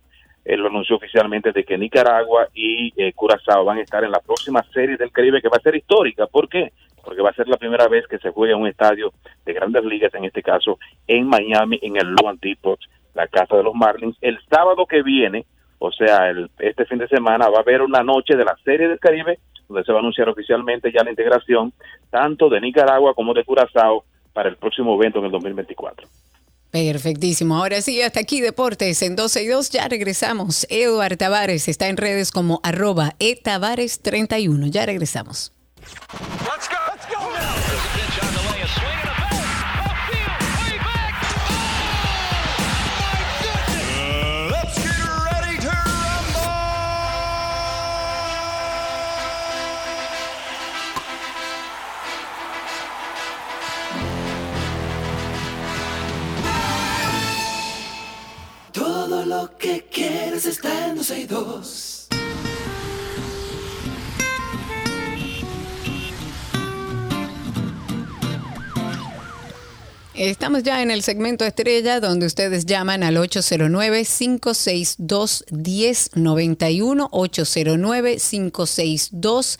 él lo anunció oficialmente de que Nicaragua y eh, Curazao van a estar en la próxima Serie del Caribe, que va a ser histórica. ¿Por qué? Porque va a ser la primera vez que se juega en un estadio de grandes ligas, en este caso en Miami, en el Luan Depot, la casa de los Marlins. El sábado que viene, o sea, el, este fin de semana, va a haber una noche de la Serie del Caribe, donde se va a anunciar oficialmente ya la integración tanto de Nicaragua como de Curazao para el próximo evento en el 2024. Perfectísimo. Ahora sí, hasta aquí Deportes en 12 y 2. Ya regresamos. Eduard Tavares está en redes como arroba etavares31. Ya regresamos. Let's go. Let's go quieres está en 12 y 2. Estamos ya en el segmento estrella donde ustedes llaman al 809-562-1091. 809-562-1091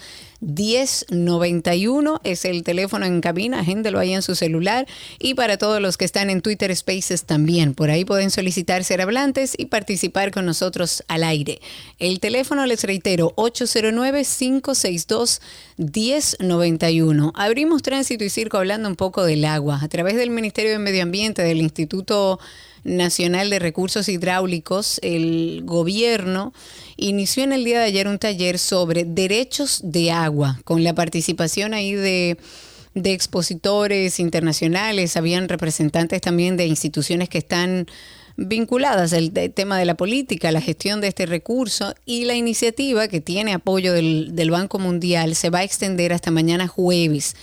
es el teléfono en cabina, agéndelo ahí en su celular. Y para todos los que están en Twitter Spaces también, por ahí pueden solicitar ser hablantes y participar con nosotros al aire. El teléfono, les reitero, 809-562-1091. Abrimos tránsito y circo hablando un poco del agua. A través del Ministerio de Medio Ambiente, del Instituto Nacional de Recursos Hidráulicos, el gobierno inició en el día de ayer un taller sobre derechos de agua, con la participación ahí de, expositores internacionales, habían representantes también de instituciones que están vinculadas al tema de la política, la gestión de este recurso y la iniciativa que tiene apoyo del Banco Mundial se va a extender hasta mañana jueves.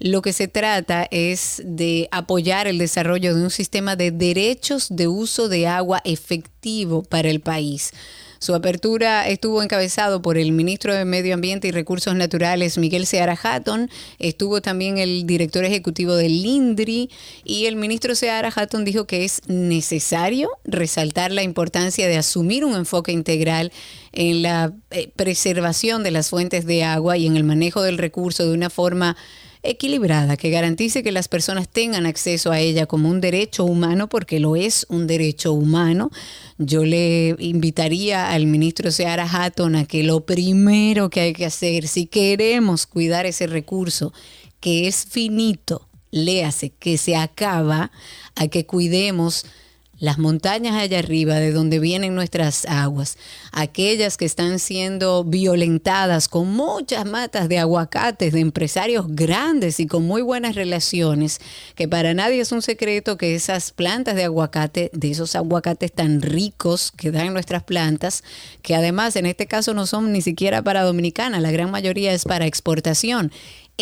Lo que se trata es de apoyar el desarrollo de un sistema de derechos de uso de agua efectivo para el país. Su apertura estuvo encabezado por el ministro de Medio Ambiente y Recursos Naturales, Miguel Seara Hatton. Estuvo también el director ejecutivo del LINDRI y el ministro Seara Hatton dijo que es necesario resaltar la importancia de asumir un enfoque integral en la eh, preservación de las fuentes de agua y en el manejo del recurso de una forma equilibrada, que garantice que las personas tengan acceso a ella como un derecho humano, porque lo es un derecho humano. Yo le invitaría al ministro Seara Hatton a que lo primero que hay que hacer, si queremos cuidar ese recurso, que es finito, léase, que se acaba, a que cuidemos las montañas allá arriba de donde vienen nuestras aguas, aquellas que están siendo violentadas con muchas matas de aguacates de empresarios grandes y con muy buenas relaciones, que para nadie es un secreto que esas plantas de aguacate, de esos aguacates tan ricos que dan nuestras plantas, que además en este caso no son ni siquiera para Dominicana, la gran mayoría es para exportación.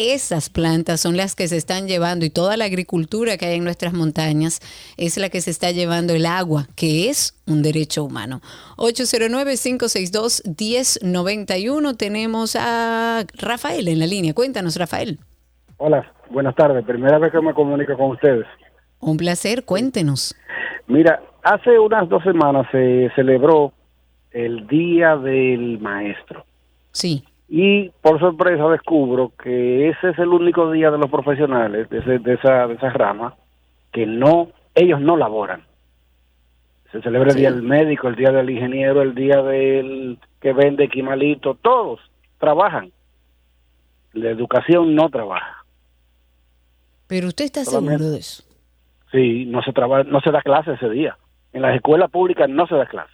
Esas plantas son las que se están llevando y toda la agricultura que hay en nuestras montañas es la que se está llevando el agua, que es un derecho humano. 809-562-1091. Tenemos a Rafael en la línea. Cuéntanos, Rafael. Hola, buenas tardes. Primera vez que me comunico con ustedes. Un placer, cuéntenos. Mira, hace unas dos semanas se celebró el Día del Maestro. Sí. Y por sorpresa descubro que ese es el único día de los profesionales de, ese- de esa, de esa rama que no, ellos no laboran. Se celebra el. Día del Médico, el Día del Ingeniero, el Día del que vende quimalito, todos trabajan. La educación no trabaja. Pero usted está Solamente- seguro de eso. Sí, no se traba, no se da clase ese día. En las escuelas públicas no se da clase.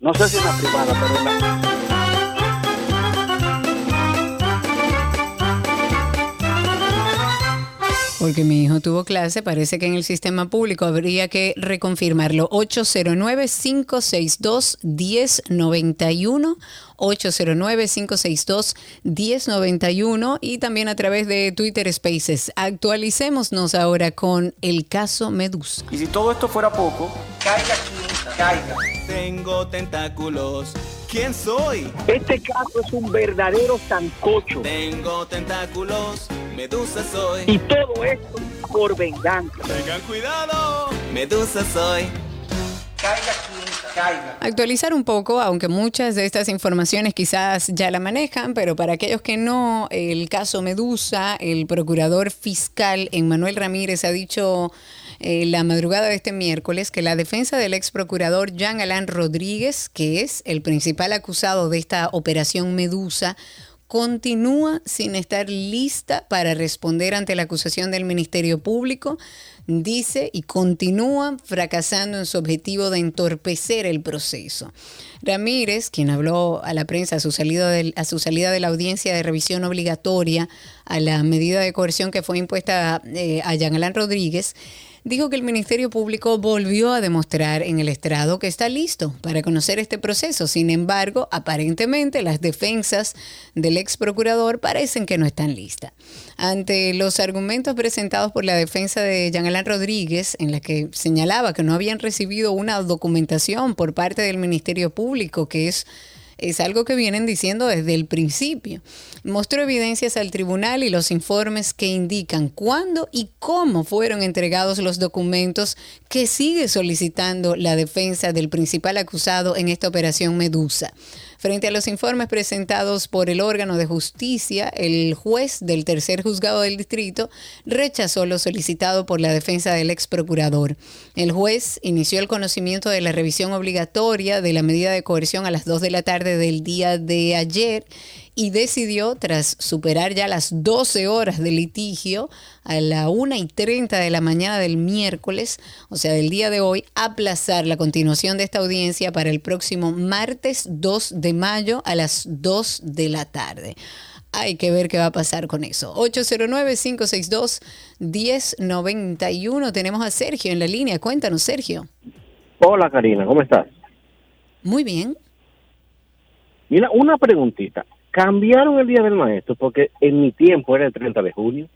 No sé si en la privada, pero en la... Porque mi hijo tuvo clase, parece que en el sistema público habría que reconfirmarlo. 809-562-1091, 809-562-1091 y también a través de Twitter Spaces. Actualicémonos ahora con el caso Medusa. Y si todo esto fuera poco, caiga quien caiga. Tengo tentáculos. ¿Quién soy? Este caso es un verdadero sancocho. Tengo tentáculos. Medusa soy. Y todo esto por venganza. Tengan cuidado. Medusa soy. Caiga quien caiga. Actualizar un poco, aunque muchas de estas informaciones quizás ya la manejan, pero para aquellos que no, el caso Medusa, el procurador fiscal Emmanuel Ramírez ha dicho eh, la madrugada de este miércoles que la defensa del ex procurador Jean Alain Rodríguez, que es el principal acusado de esta operación Medusa, continúa sin estar lista para responder ante la acusación del Ministerio Público, dice, y continúa fracasando en su objetivo de entorpecer el proceso. Ramírez, quien habló a la prensa a su salida, del- a su salida de la audiencia de revisión obligatoria a la medida de coerción que fue impuesta eh, a Jean Alain Rodríguez, dijo que el Ministerio Público volvió a demostrar en el estrado que está listo para conocer este proceso. Sin embargo, aparentemente las defensas del ex procurador parecen que no están listas. Ante los argumentos presentados por la defensa de Jean Alain Rodríguez, en la que señalaba que no habían recibido una documentación por parte del Ministerio Público, que es es algo que vienen diciendo desde el principio. Mostró evidencias al tribunal y los informes que indican cuándo y cómo fueron entregados los documentos que sigue solicitando la defensa del principal acusado en esta operación Medusa. Frente a los informes presentados por el órgano de justicia, el juez del tercer juzgado del distrito rechazó lo solicitado por la defensa del ex procurador. El juez inició el conocimiento de la revisión obligatoria de la medida de coerción a las 2 de la tarde del día de ayer y decidió, tras superar ya las 12 horas de litigio, a la 1 y 30 de la mañana del miércoles, o sea, del día de hoy, aplazar la continuación de esta audiencia para el próximo martes 2 de mayo a las 2 de la tarde. Hay que ver qué va a pasar con eso. 809-562-1091. Tenemos a Sergio en la línea. Cuéntanos, Sergio. Hola Karina, ¿cómo estás? Muy bien. Mira, una preguntita. ¿Cambiaron el Día del Maestro? Porque en mi tiempo era el 30 de junio.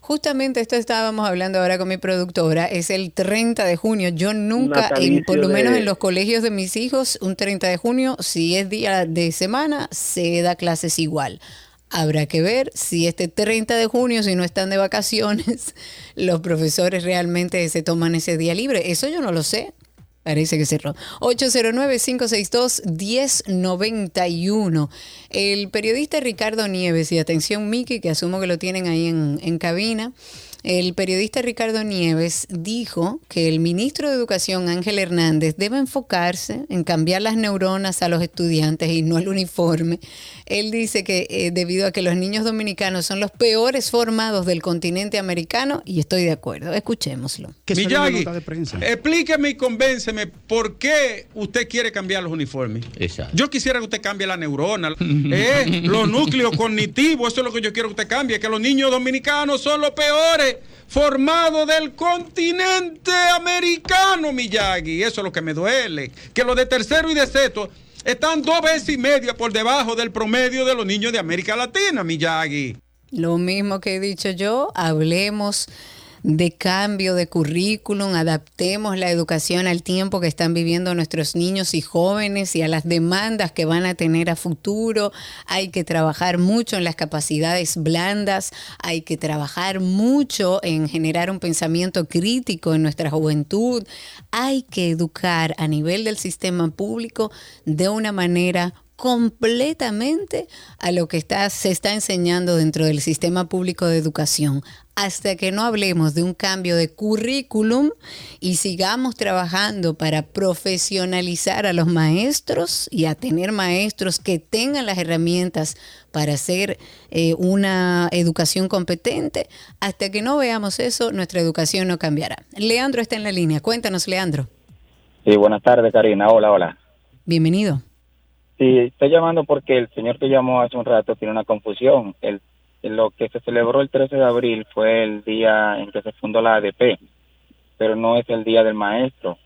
Justamente esto estábamos hablando ahora con mi productora, es el 30 de junio. Yo nunca, en- por lo menos de- en los colegios de mis hijos, un 30 de junio, si es día de semana, se da clases igual. Habrá que ver si este 30 de junio, si no están de vacaciones, los profesores realmente se toman ese día libre. Eso yo no lo sé. Parece que cerró. 809-562-1091. El periodista Ricardo Nieves, y atención Miki, que asumo que lo tienen ahí en, en cabina, el periodista Ricardo Nieves dijo que el ministro de Educación, Ángel Hernández, debe enfocarse en cambiar las neuronas a los estudiantes y no el uniforme. Él dice que eh, debido a que los niños dominicanos son los peores formados del continente americano, y estoy de acuerdo. Escuchémoslo. Miyagi, explíqueme y convénceme por qué usted quiere cambiar los uniformes. Yo quisiera que usted cambie la neurona, eh, los núcleos cognitivos, eso es lo que yo quiero que usted cambie, que los niños dominicanos son los peores formados del continente americano, Miyagi. Eso es lo que me duele, que los de tercero y de sexto están dos veces y media por debajo del promedio de los niños de América Latina, Miyagi. Lo mismo que he dicho yo, hablemos de cambio de currículum, adaptemos la educación al tiempo que están viviendo nuestros niños y jóvenes y a las demandas que van a tener a futuro. Hay que trabajar mucho en las capacidades blandas, hay que trabajar mucho en generar un pensamiento crítico en nuestra juventud. Hay que educar a nivel del sistema público de una manera completamente a lo que está, se está enseñando dentro del sistema público de educación. Hasta que no hablemos de un cambio de currículum y sigamos trabajando para profesionalizar a los maestros y a tener maestros que tengan las herramientas para hacer eh, una educación competente, hasta que no veamos eso, nuestra educación no cambiará. Leandro está en la línea. Cuéntanos, Leandro. Sí, buenas tardes, Karina. Hola, hola. Bienvenido. Sí, estoy llamando porque el señor que llamó hace un rato tiene una confusión. El, lo que se celebró el 13 de abril fue el día en que se fundó la ADP, pero no es el día del maestro.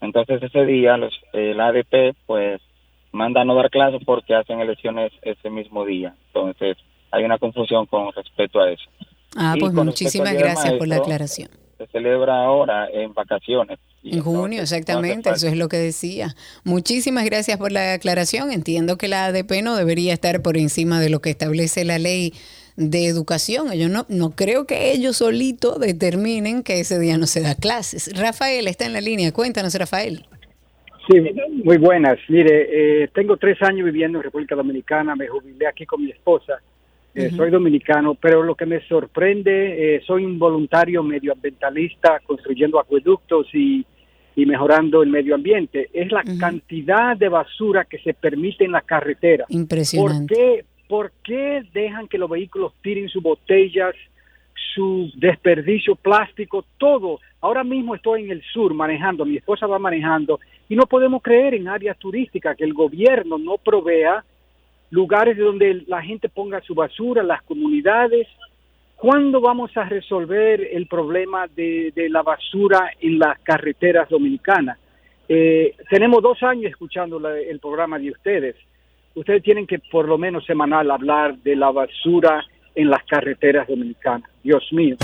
Entonces ese día los, el ADP pues manda a no dar clases porque hacen elecciones ese mismo día. Entonces hay una confusión con respecto a eso. Ah, Y pues muchísimas gracias por la aclaración. Se celebra ahora en vacaciones. En junio, exactamente, eso es lo que decía. Muchísimas gracias por la aclaración. Entiendo que la ADP no debería estar por encima de lo que establece la ley de educación. Yo no, no creo que ellos solitos determinen que ese día no se da clases. Rafael está en la línea. Cuéntanos, Rafael. Sí, muy buenas. Mire, eh, tengo tres años viviendo en República Dominicana, me jubilé aquí con mi esposa, Eh, soy dominicano, pero lo que me sorprende, eh, soy un voluntario medioambientalista construyendo acueductos y, y mejorando el medio ambiente, es la cantidad de basura que se permite en las carreteras. Impresionante. ¿Por qué, ¿Por qué dejan que los vehículos tiren sus botellas, su desperdicio plástico, todo? Ahora mismo estoy en el sur manejando, mi esposa va manejando y no podemos creer en áreas turísticas que el gobierno no provea lugares donde la gente ponga su basura, las comunidades. ¿Cuándo vamos a resolver el problema de, la basura en las carreteras dominicanas? Eh, tenemos dos años escuchando el programa de ustedes. Ustedes tienen que por lo menos semanal hablar de la basura en las carreteras dominicanas. Dios mío.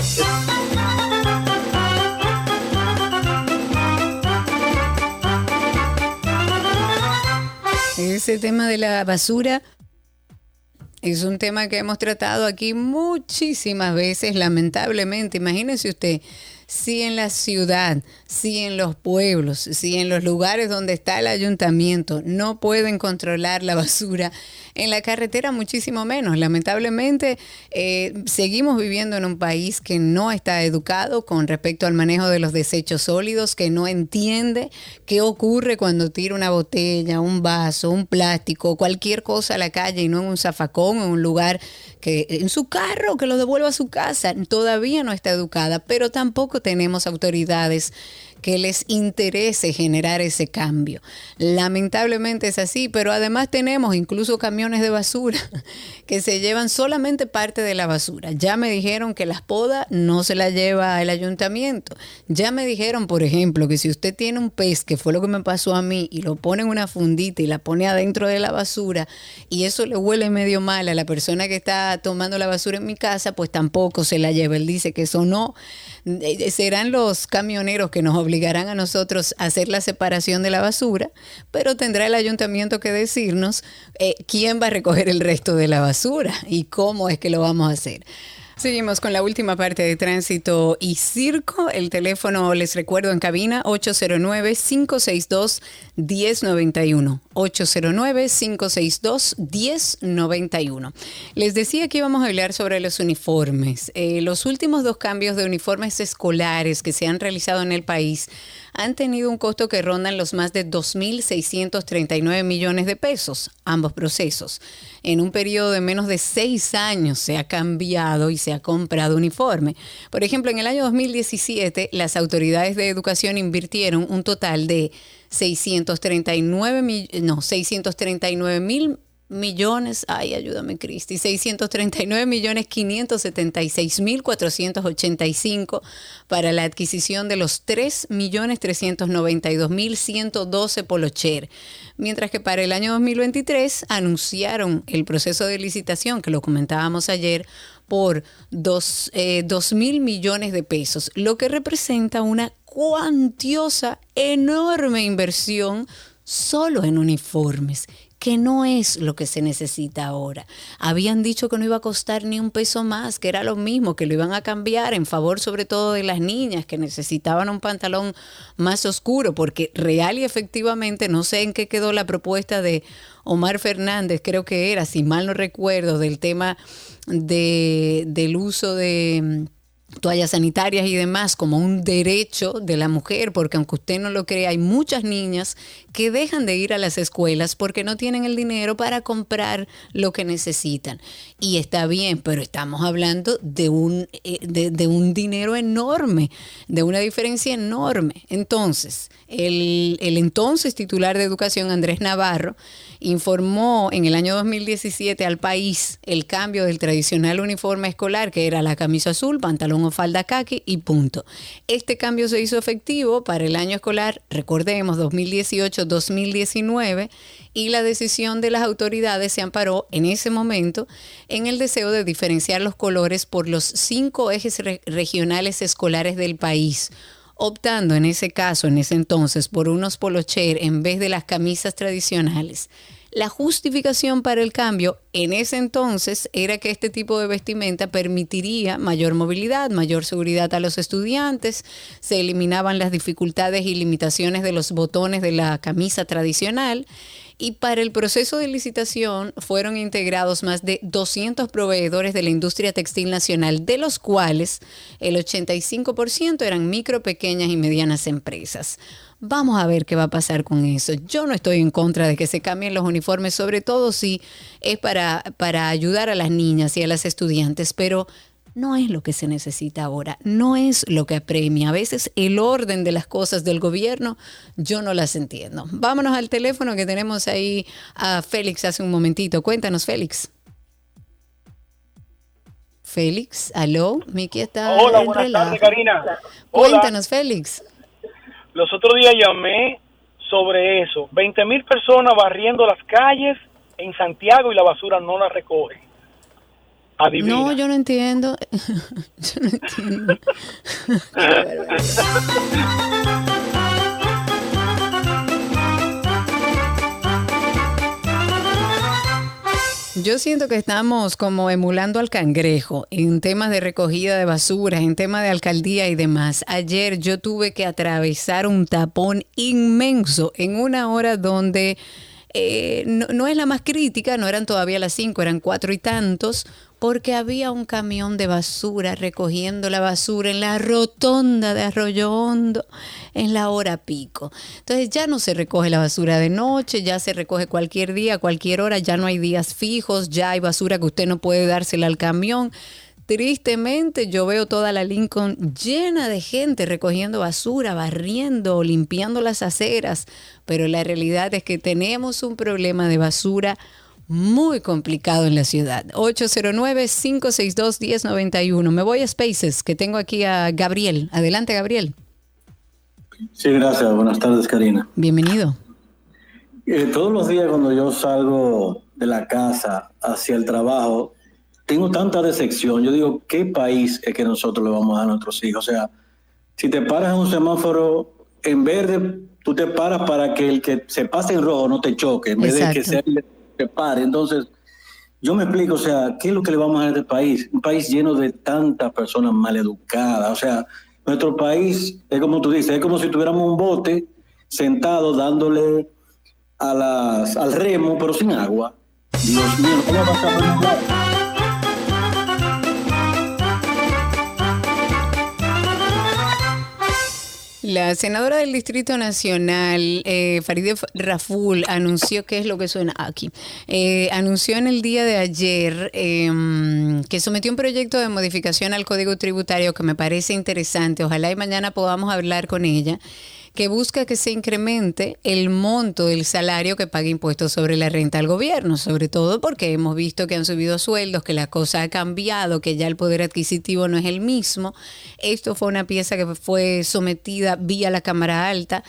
Ese tema de la basura es un tema que hemos tratado aquí muchísimas veces, lamentablemente. Imagínense usted, si en la ciudad, si en los pueblos, si en los lugares donde está el ayuntamiento no pueden controlar la basura, en la carretera muchísimo menos. Lamentablemente, eh, seguimos viviendo en un país que no está educado con respecto al manejo de los desechos sólidos, que no entiende qué ocurre cuando tira una botella, un vaso, un plástico, cualquier cosa a la calle y no en un zafacón, en un lugar que en su carro, que lo devuelva a su casa. Todavía no está educada, pero tampoco tenemos autoridades que les interese generar ese cambio. Lamentablemente es así, pero además tenemos incluso camiones de basura que se llevan solamente parte de la basura. Ya me dijeron que las podas no se las lleva el ayuntamiento. Ya me dijeron, por ejemplo, que si usted tiene un pez, que fue lo que me pasó a mí, y lo pone en una fundita y la pone adentro de la basura, y eso le huele medio mal a la persona que está tomando la basura en mi casa, pues tampoco se la lleva. Él dice que eso no, eh, serán los camioneros que nos obligarán a nosotros a hacer la separación de la basura, pero tendrá el ayuntamiento que decirnos eh, quién va a recoger el resto de la basura y cómo es que lo vamos a hacer. Seguimos con la última parte de tránsito y circo. El teléfono, les recuerdo en cabina, 809-562-1091. 809-562-1091. Les decía que íbamos a hablar sobre los uniformes. Eh, los últimos dos cambios de uniformes escolares que se han realizado en el país han tenido un costo que rondan los más de 2.639 millones de pesos, ambos procesos. En un periodo de menos de seis años se ha cambiado y se ha comprado uniforme. Por ejemplo, en el año 2017 las autoridades de educación invirtieron un total de 639 mil, no, 639 mil millones, ay, ayúdame Cristi, 639 millones 576 mil 485 para la adquisición de los 3 millones 392 mil 112 polocher. Mientras que para el año 2023 anunciaron el proceso de licitación, que lo comentábamos ayer, por 2 eh, mil millones de pesos, lo que representa una cuantiosa, enorme inversión solo en uniformes que no es lo que se necesita ahora. Habían dicho que no iba a costar ni un peso más, que era lo mismo, que lo iban a cambiar en favor sobre todo de las niñas que necesitaban un pantalón más oscuro, porque real y efectivamente no sé en qué quedó la propuesta de Omar Fernández, creo que era, si mal no recuerdo, del tema de, del uso de toallas sanitarias y demás como un derecho de la mujer, porque aunque usted no lo cree, hay muchas niñas que dejan de ir a las escuelas porque no tienen el dinero para comprar lo que necesitan. Y está bien, pero estamos hablando de un, eh, de, un dinero enorme, de una diferencia enorme. Entonces, el, el entonces titular de educación, Andrés Navarro, informó en el año 2017 al país el cambio del tradicional uniforme escolar, que era la camisa azul, pantalón o falda khaki y punto. Este cambio se hizo efectivo para el año escolar, recordemos, 2018-2019, y la decisión de las autoridades se amparó en ese momento en el deseo de diferenciar los colores por los cinco ejes re- regionales escolares del país optando en ese caso, en ese entonces, por unos polocher en vez de las camisas tradicionales. La justificación para el cambio en ese entonces era que este tipo de vestimenta permitiría mayor movilidad, mayor seguridad a los estudiantes, se eliminaban las dificultades y limitaciones de los botones de la camisa tradicional y para el proceso de licitación fueron integrados más de 200 proveedores de la industria textil nacional, de los cuales el 85% eran micro, pequeñas y medianas empresas. Vamos a ver qué va a pasar con eso. Yo no estoy en contra de que se cambien los uniformes, sobre todo si es para, para ayudar a las niñas y a las estudiantes, pero no es lo que se necesita ahora, no es lo que apremia. A veces el orden de las cosas del gobierno yo no las entiendo. Vámonos al teléfono que tenemos ahí a Félix hace un momentito. Cuéntanos, Félix. Félix, aló, Miki está Hola, en buenas relajo. tardes, Karina. Hola. Cuéntanos, Félix. Los otros días llamé sobre eso. 20 mil personas barriendo las calles en Santiago y la basura no la recogen. No, yo no entiendo. yo no entiendo. Yo siento que estamos como emulando al cangrejo en temas de recogida de basura, en temas de alcaldía y demás. Ayer yo tuve que atravesar un tapón inmenso en una hora donde eh, no es la más crítica, no eran todavía las cinco, eran cuatro y tantos, porque había un camión de basura recogiendo la basura en la rotonda de Arroyo Hondo en la hora pico. Entonces ya no se recoge la basura de noche, ya se recoge cualquier día, cualquier hora, ya no hay días fijos, ya hay basura que usted no puede dársela al camión. Tristemente yo veo toda la Lincoln llena de gente recogiendo basura, barriendo, limpiando las aceras, pero la realidad es que tenemos un problema de basura muy complicado en la ciudad. 809-562-1091. Me voy a Spaces, que tengo aquí a Gabriel. Adelante, Gabriel. Sí, gracias. Buenas tardes, Karina. Bienvenido. Eh, todos los días cuando yo salgo de la casa hacia el trabajo, tengo tanta decepción. Yo digo, ¿qué país es que nosotros le vamos a dar a nuestros hijos? O sea, si te paras en un semáforo en verde, tú te paras para que el que se pase en rojo no te choque, en vez de que sea Entonces, yo me explico, o sea, ¿qué es lo que le vamos a dar a este país? Un país lleno de tantas personas maleducadas. O sea, nuestro país es como tú dices, es como si tuviéramos un bote sentado dándole a las, al remo, pero sin agua. Dios mío, ¿cómo va a pasar La senadora del Distrito Nacional, eh, Farideh Raful, anunció qué es lo que suena aquí. Eh, anunció en el día de ayer eh, que sometió un proyecto de modificación al Código Tributario que me parece interesante. Ojalá y mañana podamos hablar con ella que busca que se incremente el monto del salario que paga impuestos sobre la renta al gobierno, sobre todo porque hemos visto que han subido sueldos, que la cosa ha cambiado, que ya el poder adquisitivo no es el mismo. Esto fue una pieza que fue sometida vía la Cámara Alta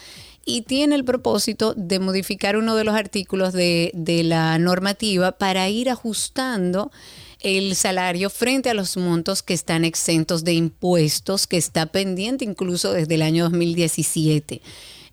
y tiene el propósito de modificar uno de los artículos de, de la normativa para ir ajustando el salario frente a los montos que están exentos de impuestos, que está pendiente incluso desde el año 2017.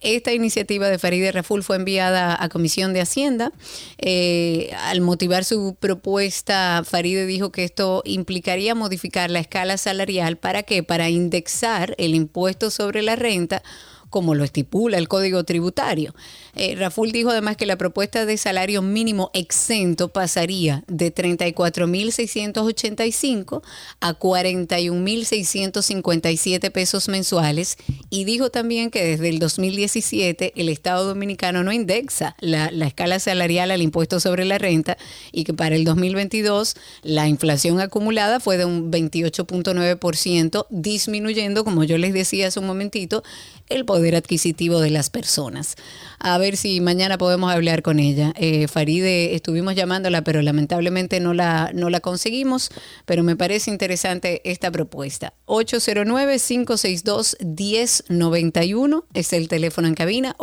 Esta iniciativa de Farideh Raful fue enviada a Comisión de Hacienda. Eh, al motivar su propuesta, Farideh dijo que esto implicaría modificar la escala salarial. ¿Para qué? Para indexar el impuesto sobre la renta como lo estipula el Código Tributario. Eh, Raful dijo además que la propuesta de salario mínimo exento pasaría de 34.685 a 41.657 pesos mensuales y dijo también que desde el 2017 el Estado Dominicano no indexa la, la escala salarial al impuesto sobre la renta y que para el 2022 la inflación acumulada fue de un 28.9%, disminuyendo, como yo les decía hace un momentito, el poder adquisitivo de las personas. A ver si mañana podemos hablar con ella. Eh, Faride, estuvimos llamándola, pero lamentablemente no la, no la conseguimos, pero me parece interesante esta propuesta. 809-562-1091 es el teléfono en cabina,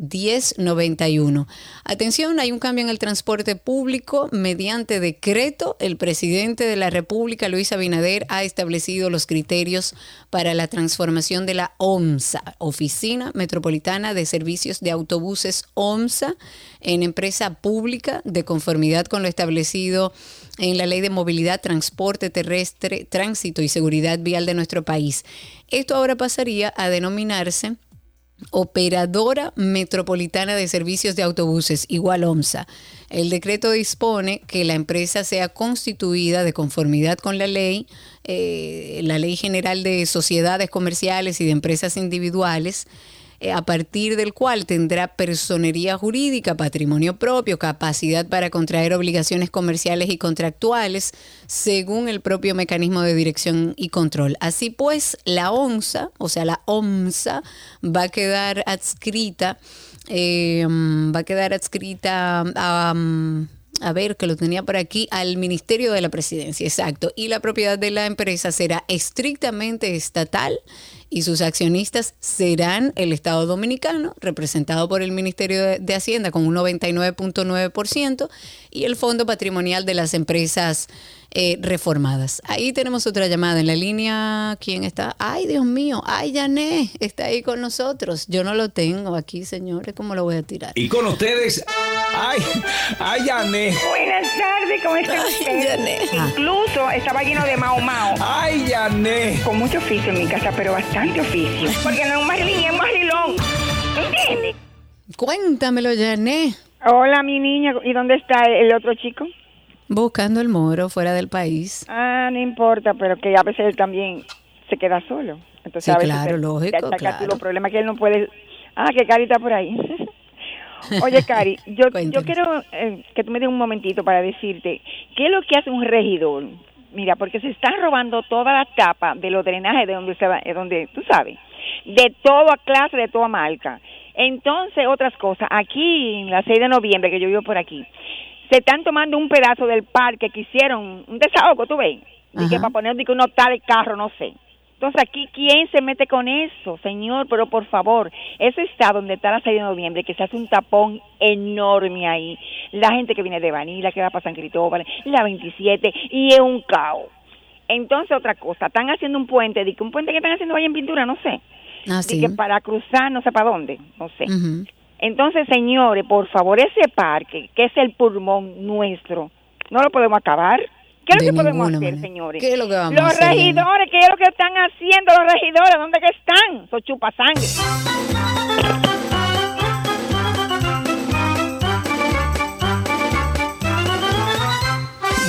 809-562-1091. Atención, hay un cambio en el transporte público. Mediante decreto, el presidente de la República, Luis Abinader, ha establecido los criterios para la transformación de la OMSA, Oficina Metropolitana de Servicios de Autobuses OMSA, en empresa pública de conformidad con lo establecido en la Ley de Movilidad, Transporte Terrestre, Tránsito y Seguridad Vial de nuestro país. Esto ahora pasaría a denominarse Operadora Metropolitana de Servicios de Autobuses, igual OMSA. El decreto dispone que la empresa sea constituida de conformidad con la ley, eh, la Ley General de Sociedades Comerciales y de Empresas Individuales, eh, a partir del cual tendrá personería jurídica, patrimonio propio, capacidad para contraer obligaciones comerciales y contractuales, según el propio mecanismo de dirección y control. Así pues, la ONSA, o sea, la OMSA, va a quedar adscrita, eh, va a quedar adscrita a... um, a ver, que lo tenía por aquí, al Ministerio de la Presidencia, exacto. Y la propiedad de la empresa será estrictamente estatal y sus accionistas serán el Estado Dominicano, representado por el Ministerio de, Hacienda con un 99.9% y el Fondo Patrimonial de las Empresas eh, Reformadas. Ahí tenemos otra llamada en la línea. ¿Quién está? Ay, Dios mío. Ay, Yané, está ahí con nosotros. Yo no lo tengo aquí, señores. ¿Cómo lo voy a tirar? Y con ustedes, ay, ay, Yané. Buenas tardes, ¿cómo está usted? Yané. Incluso estaba lleno de mao mao. Ay, Yané. Con mucho oficio en mi casa, pero bastante oficio. Porque no es un marlín, es marlilón. ¿Entiendes? Cuéntamelo, Yané. Hola, mi niña. ¿Y dónde está el otro chico? Buscando el moro fuera del país. Ah, no importa, pero que a veces él también se queda solo. Entonces, Sí, a veces claro, lógico, claro. los problemas que él no puede. Ah, que Cari está por ahí. Oye, Cari, yo, yo quiero eh, que tú me des un momentito para decirte qué es lo que hace un regidor. Mira, porque se están robando toda la tapa de los drenajes de donde se va, eh, donde tú sabes, de toda clase, de toda marca. Entonces, otras cosas. Aquí, en la 6 de noviembre, que yo vivo por aquí, se están tomando un pedazo del parque que hicieron, un desahogo, tú ves, y que para poner que uno tal carro, no sé. Entonces aquí, ¿quién se mete con eso, señor? Pero por favor, ese está donde está la 6 de noviembre, que se hace un tapón enorme ahí. La gente que viene de Vanilla, que va para San Cristóbal, la 27, y es un caos. Entonces, otra cosa, están haciendo un puente, de que un puente que están haciendo ahí en pintura, no sé. Ah, sí. que para cruzar, no sé para dónde, no sé. Entonces, señores, por favor, ese parque, que es el pulmón nuestro, no lo podemos acabar. ¿Qué es lo que podemos hacer, manera. señores? ¿Qué es lo que vamos los a hacer, regidores, ¿qué es lo que están haciendo los regidores? ¿Dónde que están? Son chupasangre.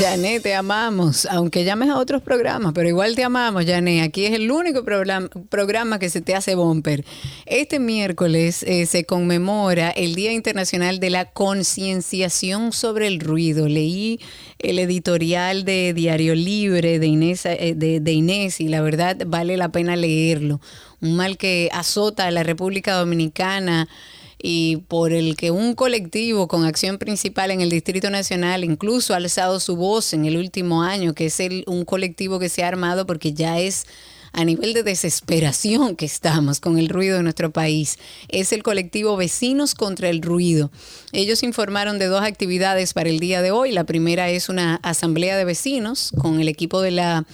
Yané, te amamos, aunque llames a otros programas, pero igual te amamos, Yané. Aquí es el único programa, que se te hace bumper. Este miércoles eh, se conmemora el Día Internacional de la Concienciación sobre el Ruido. Leí el editorial de Diario Libre de Inés, eh, de Inés y la verdad vale la pena leerlo. Un mal que azota a la República Dominicana y por el que un colectivo con acción principal en el Distrito Nacional incluso ha alzado su voz en el último año, que es el, un colectivo que se ha armado porque ya es a nivel de desesperación que estamos con el ruido de nuestro país. Es el colectivo Vecinos contra el Ruido. Ellos informaron de dos actividades para el día de hoy. La primera es una asamblea de vecinos con el equipo de la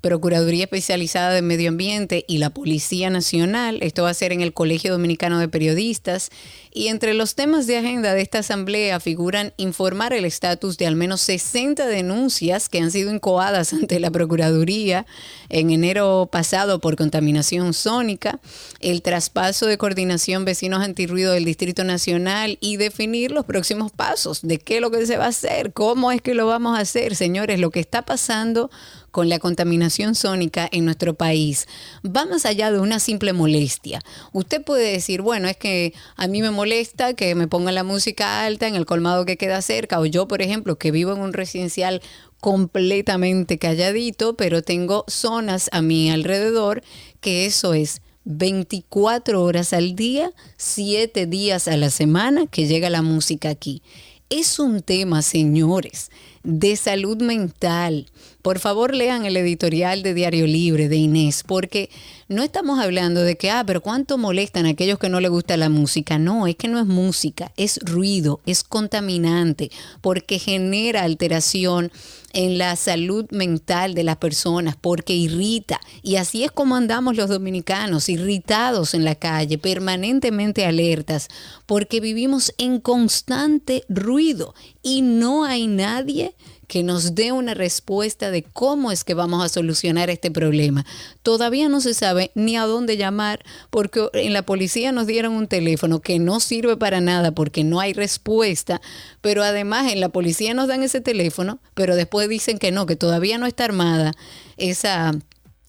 Procuraduría Especializada de Medio Ambiente y la Policía Nacional. Esto va a ser en el Colegio Dominicano de Periodistas. Y entre los temas de agenda de esta asamblea figuran informar el estatus de al menos 60 denuncias que han sido incoadas ante la Procuraduría en enero pasado por contaminación sónica, el traspaso de coordinación vecinos antirruido del Distrito Nacional y definir los próximos pasos de qué es lo que se va a hacer, cómo es que lo vamos a hacer, señores, lo que está pasando con la contaminación sónica en nuestro país va más allá de una simple molestia. Usted puede decir, bueno, es que a mí me molesta que me pongan la música alta en el colmado que queda cerca, o yo, por ejemplo, que vivo en un residencial completamente calladito, pero tengo zonas a mi alrededor que eso es 24 horas al día, 7 días a la semana que llega la música aquí. Es un tema, señores, de salud mental. Por favor, lean el editorial de Diario Libre de Inés, porque no estamos hablando de que, ah, pero cuánto molestan a aquellos que no les gusta la música. No, es que no es música, es ruido, es contaminante, porque genera alteración en la salud mental de las personas, porque irrita. Y así es como andamos los dominicanos, irritados en la calle, permanentemente alertas, porque vivimos en constante ruido y no hay nadie que nos dé una respuesta de cómo es que vamos a solucionar este problema. Todavía no se sabe ni a dónde llamar porque en la policía nos dieron un teléfono que no sirve para nada porque no hay respuesta, pero además en la policía nos dan ese teléfono, pero después dicen que no, que todavía no está armada esa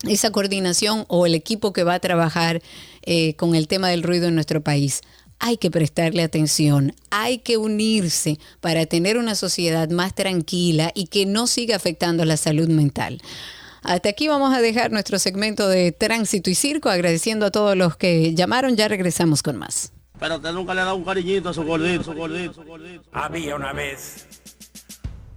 esa coordinación o el equipo que va a trabajar eh, con el tema del ruido en nuestro país hay que prestarle atención, hay que unirse para tener una sociedad más tranquila y que no siga afectando la salud mental. Hasta aquí vamos a dejar nuestro segmento de tránsito y circo, agradeciendo a todos los que llamaron. Ya regresamos con más. Pero usted nunca le ha dado un cariñito a su gordito, su gordito, su gordito. Había una vez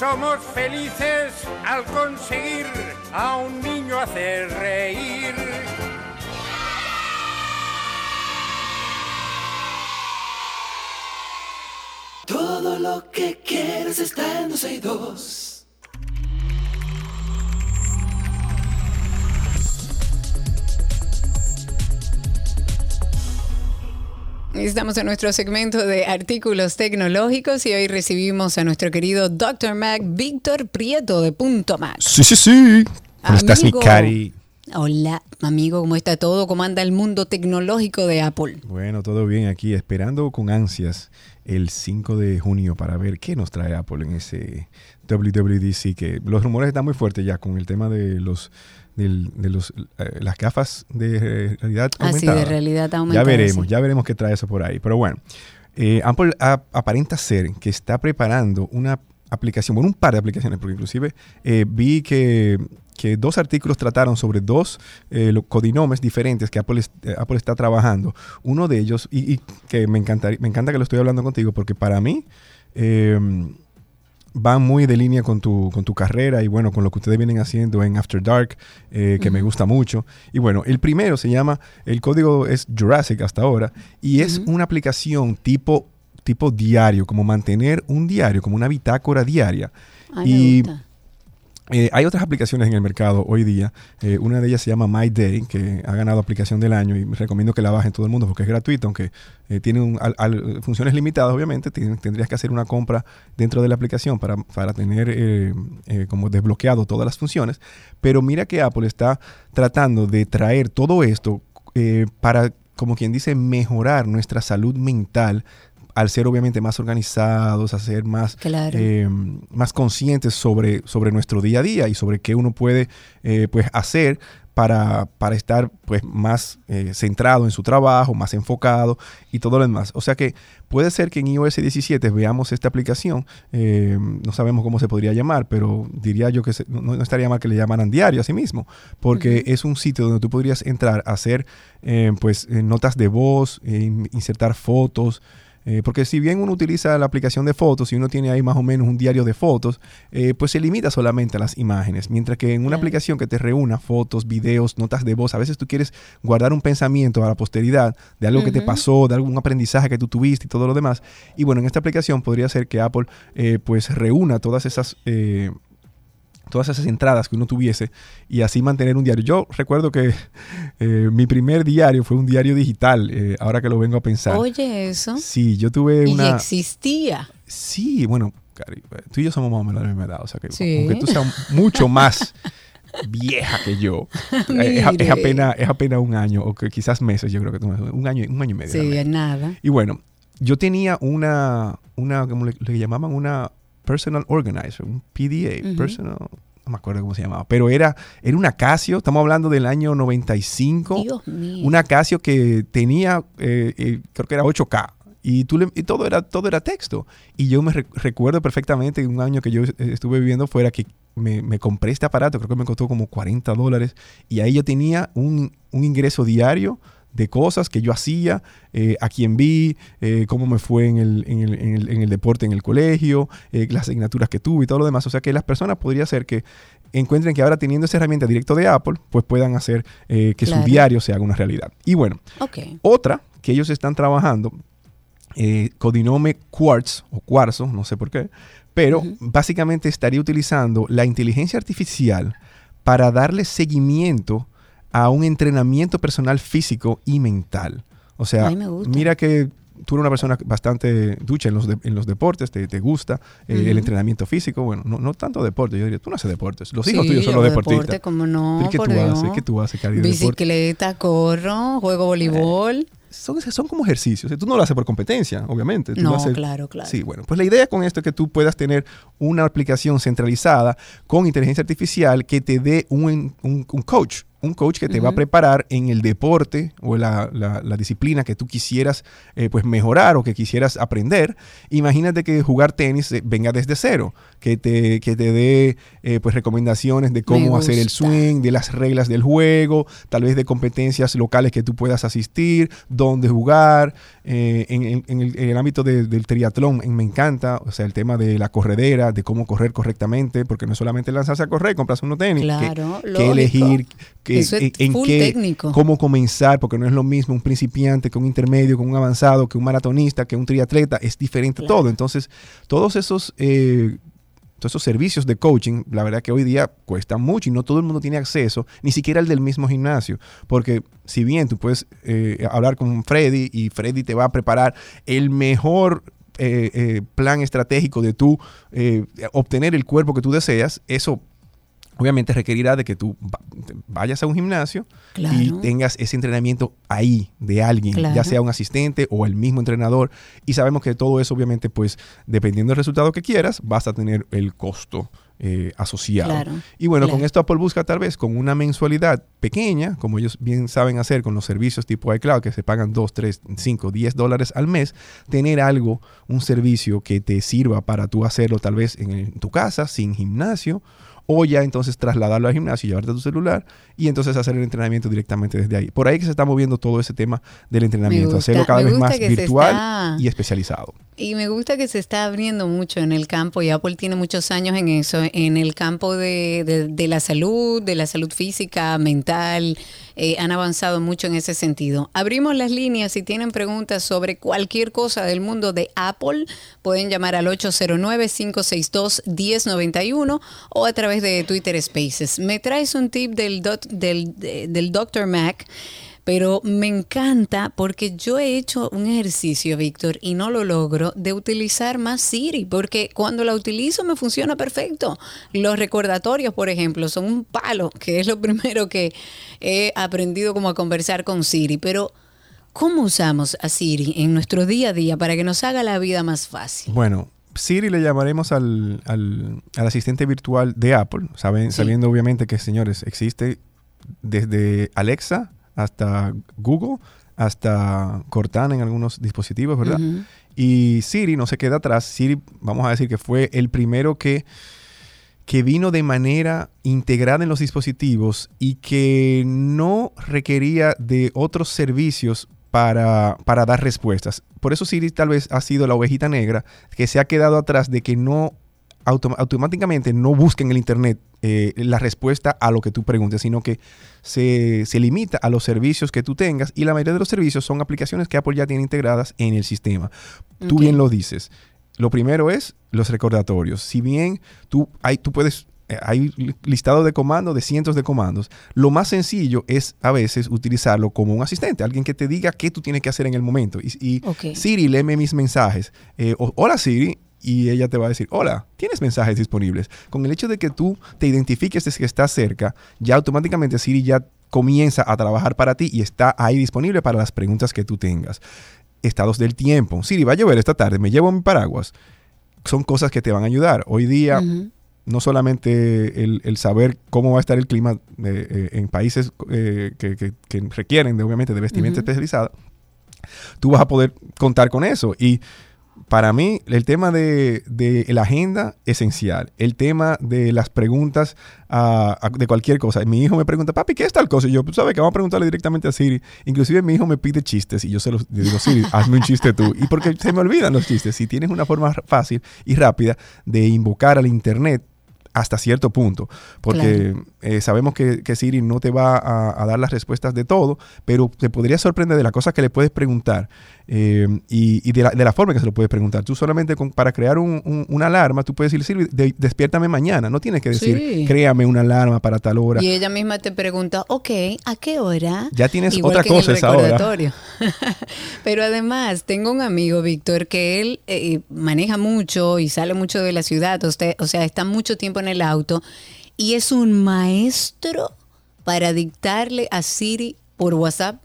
Somos felices al conseguir a un niño hacer reír. Todo lo que quieres está en 12 y 2. Estamos en nuestro segmento de artículos tecnológicos y hoy recibimos a nuestro querido Dr. Mac Víctor Prieto de Punto Mac. Sí, sí, sí. ¿Cómo estás, mi cari? Hola, amigo, ¿cómo está todo? ¿Cómo anda el mundo tecnológico de Apple? Bueno, todo bien aquí, esperando con ansias el 5 de junio para ver qué nos trae Apple en ese WWDC, que los rumores están muy fuertes ya con el tema de los del- de los eh, las gafas de realidad Ah, sí, aumentada. de realidad Ya veremos, sí. ya veremos qué trae eso por ahí. Pero bueno, eh, Apple a- aparenta ser que está preparando una aplicación, bueno, un par de aplicaciones, porque inclusive eh, vi que, que dos artículos trataron sobre dos eh, codinomes diferentes que Apple, eh, Apple está trabajando. Uno de ellos, y, y que me, encanta, me encanta que lo estoy hablando contigo, porque para mí... va muy de línea con tu, con tu carrera y bueno, con lo que ustedes vienen haciendo en After Dark, eh, que me gusta mucho. Y bueno, el primero se llama, el código es Jurassic hasta ahora, y es una aplicación tipo, tipo diario, como mantener un diario, como una bitácora diaria. Ay, me y gusta. Eh, hay otras aplicaciones en el mercado hoy día. Eh, una de ellas se llama My Day, que ha ganado aplicación del año y recomiendo que la bajen todo el mundo porque es gratuito, aunque eh, tiene un- al- funciones limitadas, obviamente. Tendrías que hacer una compra dentro de la aplicación para, para tener como desbloqueado todas las funciones. Pero mira que Apple está tratando de traer todo esto para, como quien dice, mejorar nuestra salud mental al ser obviamente más organizados, a ser más, Claro. eh, más conscientes sobre, sobre nuestro día a día y sobre qué uno puede eh, pues hacer para, para estar pues más eh, centrado en su trabajo, más enfocado y todo lo demás. O sea que puede ser que en iOS 17 veamos esta aplicación, eh, no sabemos cómo se podría llamar, pero diría yo que se- no, no estaría mal que le llamaran diario a sí mismo, porque es un sitio donde tú podrías entrar a hacer eh, pues notas de voz, in- insertar fotos, eh, porque si bien uno utiliza la aplicación de fotos y uno tiene ahí más o menos un diario de fotos, eh, pues se limita solamente a las imágenes. Mientras que en una aplicación que te reúna fotos, videos, notas de voz, a veces tú quieres guardar un pensamiento a la posteridad de algo que te pasó, de algún aprendizaje que tú tuviste y todo lo demás. Y bueno, en esta aplicación podría ser que Apple eh, pues reúna todas esas... todas esas entradas que uno tuviese y así mantener un diario. Yo recuerdo que eh, mi primer diario fue un diario digital, eh, ahora que lo vengo a pensar. Oye, eso. Sí, yo tuve Y una... existía. Sí, bueno, tú y yo somos más o menos de la misma edad, o sea que Sí. aunque tú seas mucho más vieja que yo, es, apenas, es apenas un año, o que quizás meses, yo creo que un año, un año y medio. Sí, nada. Y bueno, yo tenía una, una como le, le llamaban una personal organizer, un PDA, Ujú. personal, no me acuerdo cómo se llamaba, pero era, era una Casio, estamos hablando del año 95, Dios mío. una Casio que tenía, eh, eh, creo que era 8K. Y, tú le- y todo, era, todo era texto. Y yo me re- recuerdo perfectamente un año que yo estuve viviendo fuera que me, me compré este aparato, creo que me costó como 40 dólares. Y ahí yo tenía un, un ingreso diario de cosas que yo hacía, eh, a quién vi, eh, cómo me fue en el, en el- en el- en el deporte en el colegio, eh, las asignaturas que tuve y todo lo demás. O sea que las personas podría ser que encuentren que ahora teniendo esa herramienta directo de Apple, pues puedan hacer que Claro. su diario se haga una realidad. Y bueno, otra que ellos están trabajando, codinome Quartz o Cuarzo, no sé por qué, pero básicamente estaría utilizando la inteligencia artificial para darle seguimiento a un entrenamiento personal físico y mental. O sea, Ay, me gusta. mira que tú eres una persona bastante ducha en los, de- en los deportes, te, te gusta eh, el entrenamiento físico, bueno, no, no tanto deporte, yo diría, tú no haces deportes, los hijos Sí, tuyos son los deportistas. deporte, ¿cómo no? ¿Pero ¿Qué tú haces? Dios. ¿Qué tú haces, Cari, de deporte? Bicicleta, corro, juego voleibol. son, son como ejercicios. Tú no lo haces por competencia, obviamente. Tú No, lo haces- claro, claro. Sí, bueno, pues la idea con esto es que tú puedas tener una aplicación centralizada con inteligencia artificial que te dé un, un- un coach. Un coach que te va a preparar en el deporte o la, la- la disciplina que tú quisieras eh, pues mejorar o que quisieras aprender. Imagínate que jugar tenis eh, venga desde cero, que te, que te dé eh, pues recomendaciones de cómo hacer el swing, de las reglas del juego, tal vez de competencias locales que tú puedas asistir, dónde jugar. en, en- en el, en el ámbito de- del triatlón me encanta, o sea, el tema de la corredera, de cómo correr correctamente, porque no es solamente lanzarse a correr, compras unos tenis, que- Claro, que, lógico. elegir, que, Eso es en, full qué, técnico. cómo comenzar, porque no es lo mismo un principiante que un intermedio, que un avanzado, que un maratonista, que un triatleta, es diferente todo. Entonces, todos esos... eh, todos esos servicios de coaching, la verdad que hoy día cuestan mucho y no todo el mundo tiene acceso, ni siquiera el del mismo gimnasio. Porque si bien tú puedes eh, hablar con Freddy y Freddy te va a preparar el mejor eh, eh, plan estratégico de tú eh, obtener el cuerpo que tú deseas, eso obviamente requerirá de que tú vayas a un gimnasio y tengas ese entrenamiento ahí de alguien, ya sea un asistente o el mismo entrenador. Y sabemos que todo eso, obviamente, pues dependiendo del resultado que quieras, vas a tener el costo eh, asociado. Claro, Y bueno, con esto Apple busca tal vez con una mensualidad pequeña, como ellos bien saben hacer con los servicios tipo iCloud, que se pagan 2, 3, 5, 10 dólares al mes, tener algo, un servicio que te sirva para tú hacerlo tal vez en, en tu casa, sin gimnasio, o ya entonces trasladarlo al gimnasio, llevarte tu celular y entonces hacer el entrenamiento directamente desde ahí. Por ahí que se está moviendo todo ese tema del entrenamiento, gusta, hacerlo cada vez más virtual está- y especializado. Y me gusta que se está abriendo mucho en el campo y Apple tiene muchos años en eso, en el campo de, de- de la salud, de la salud física, mental. Eh, han avanzado mucho en ese sentido. Abrimos las líneas si tienen preguntas sobre cualquier cosa del mundo de Apple. Pueden llamar al 809-562-1091 o a través de Twitter Spaces. Me traes un tip del, dot- del, de- del Dr. Mac. Pero me encanta porque yo he hecho un ejercicio, Víctor, y no lo logro, de utilizar más Siri, porque cuando la utilizo me funciona perfecto. Los recordatorios, por ejemplo, son un palo, que es lo primero que he aprendido como a conversar con Siri. Pero, ¿cómo usamos a Siri en nuestro día a día para que nos haga la vida más fácil? Bueno, Siri le llamaremos al, al- al asistente virtual de Apple, saben, sabiendo obviamente que, señores, existe desde Alexa hasta Google, hasta Cortana en algunos dispositivos, ¿verdad? Y Siri no se queda atrás. Siri, vamos a decir que fue el primero que, que vino de manera integrada en los dispositivos y que no requería de otros servicios para, para dar respuestas. Por eso Siri tal vez ha sido la ovejita negra que se ha quedado atrás de que no autom- automáticamente no busca en el Internet eh, la respuesta a lo que tú preguntes, sino que se, se limita a los servicios que tú tengas y la mayoría de los servicios son aplicaciones que Apple ya tiene integradas en el sistema. Tú bien lo dices. Lo primero es los recordatorios. Si bien tú, hay, tú puedes, eh, hay li- listado de comandos, de cientos de comandos, lo más sencillo es a veces utilizarlo como un asistente, alguien que te diga qué tú tienes que hacer en el momento. Y, y Ok. Siri, léeme mis mensajes. Eh, o- hola Siri. Y ella te va a decir, hola, tienes mensajes disponibles. Con el hecho de que tú te identifiques desde que estás cerca, ya automáticamente Siri ya comienza a trabajar para ti y está ahí disponible para las preguntas que tú tengas. Estados del tiempo. Siri, va a llover esta tarde, me llevo mi paraguas. Son cosas que te van a ayudar. Hoy día, no solamente el, el saber cómo va a estar el clima eh, eh, en países eh, que, que- que requieren, de, obviamente, de vestimenta especializada, tú vas a poder contar con eso. Y para mí, el tema de, de la agenda, esencial. El tema de las preguntas ah, de cualquier cosa. Mi hijo me pregunta, papi, ¿qué es tal cosa? Y yo, ¿sabes que Vamos a preguntarle directamente a Siri. Inclusive mi hijo me pide chistes y yo se los digo, Siri, hazme un chiste tú. Y porque se me olvidan los chistes. Si tienes una forma fácil y rápida de invocar al Internet, hasta cierto punto, porque eh, sabemos que, que Siri no te va a, a dar las respuestas de todo, pero te podría sorprender de las cosas que le puedes preguntar eh, y, y de, la, de la forma que se lo puedes preguntar. Tú solamente con- para crear un- un- una alarma, tú puedes decir, Siri, de- despiértame mañana. No tienes que decir, Sí. créame una alarma para tal hora. Y ella misma te pregunta, ok, ¿a qué hora? Ya tienes Igual otra que en el cosa esa hora. Pero además, tengo un amigo, Víctor, que él eh, maneja mucho y sale mucho de la ciudad, usted, o sea, está mucho tiempo en el auto y es un maestro para dictarle a Siri por WhatsApp.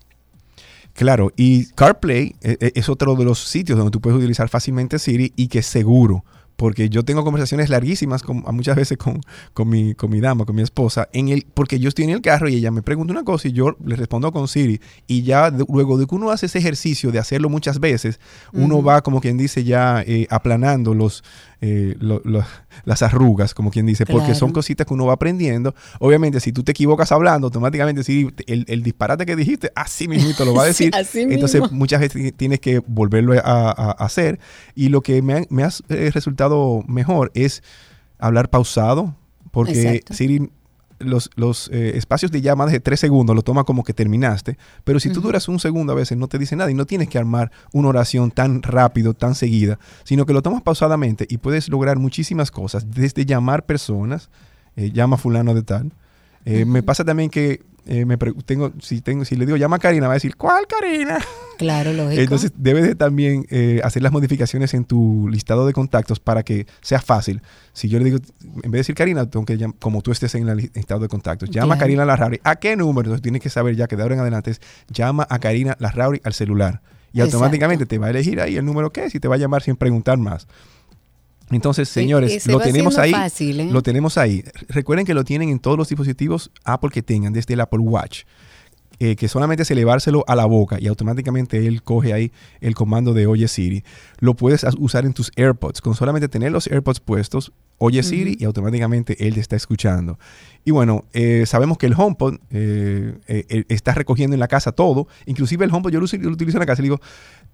Claro, y CarPlay eh, eh, es otro de los sitios donde tú puedes utilizar fácilmente Siri y que es seguro. Porque yo tengo conversaciones larguísimas con, muchas veces con, con, mi, con mi dama, con mi esposa, en el, porque yo estoy en el carro y ella me pregunta una cosa y yo le respondo con Siri. Y ya de- luego de que uno hace ese ejercicio de hacerlo muchas veces, uno va, como quien dice, ya eh, aplanando los, eh, lo- lo- las arrugas, como quien dice, porque son cositas que uno va aprendiendo. Obviamente, si tú te equivocas hablando, automáticamente Siri, el, el disparate que dijiste, así mismito lo va a Sí, decir. así Entonces, mismo. muchas veces tienes que volverlo a, a- a hacer. Y lo que me ha, me ha eh, resultado mejor es hablar pausado, porque. Siri los, los eh, espacios de llamadas de tres segundos lo toma como que terminaste, pero si tú duras un segundo a veces no te dice nada y no tienes que armar una oración tan rápido, tan seguida, sino que lo tomas pausadamente y puedes lograr muchísimas cosas, desde llamar personas, eh, llama fulano de tal. Eh, Me pasa también que eh, me tengo, si tengo, si le digo llama a Karina, va a decir, ¿cuál Karina? Claro, lógico. Entonces debes de también eh, hacer las modificaciones en tu listado de contactos para que sea fácil. Si yo le digo, en vez de decir Karina, tengo que llam- como tú estés en el listado de contactos, llama a. Karina Larrauri. ¿A qué número? Entonces tienes que saber ya que de ahora en adelante es llama a Karina Larrauri al celular. Y Exacto. automáticamente te va a elegir ahí el número que es y te va a llamar sin preguntar más. Entonces, señores, lo tenemos ahí. fácil, ¿eh? Lo tenemos ahí. Recuerden que lo tienen en todos los dispositivos Apple que tengan, desde el Apple Watch. eh, que solamente es elevárselo a la boca y automáticamente él coge ahí el comando de Oye Siri. Lo puedes usar en tus AirPods. Con solamente tener los AirPods puestos, Oye Siri Ujú. y automáticamente él te está escuchando. Y bueno, eh, sabemos que el HomePod eh, está recogiendo en la casa todo. Inclusive el HomePod yo lo, utilizo en la casa y le digo,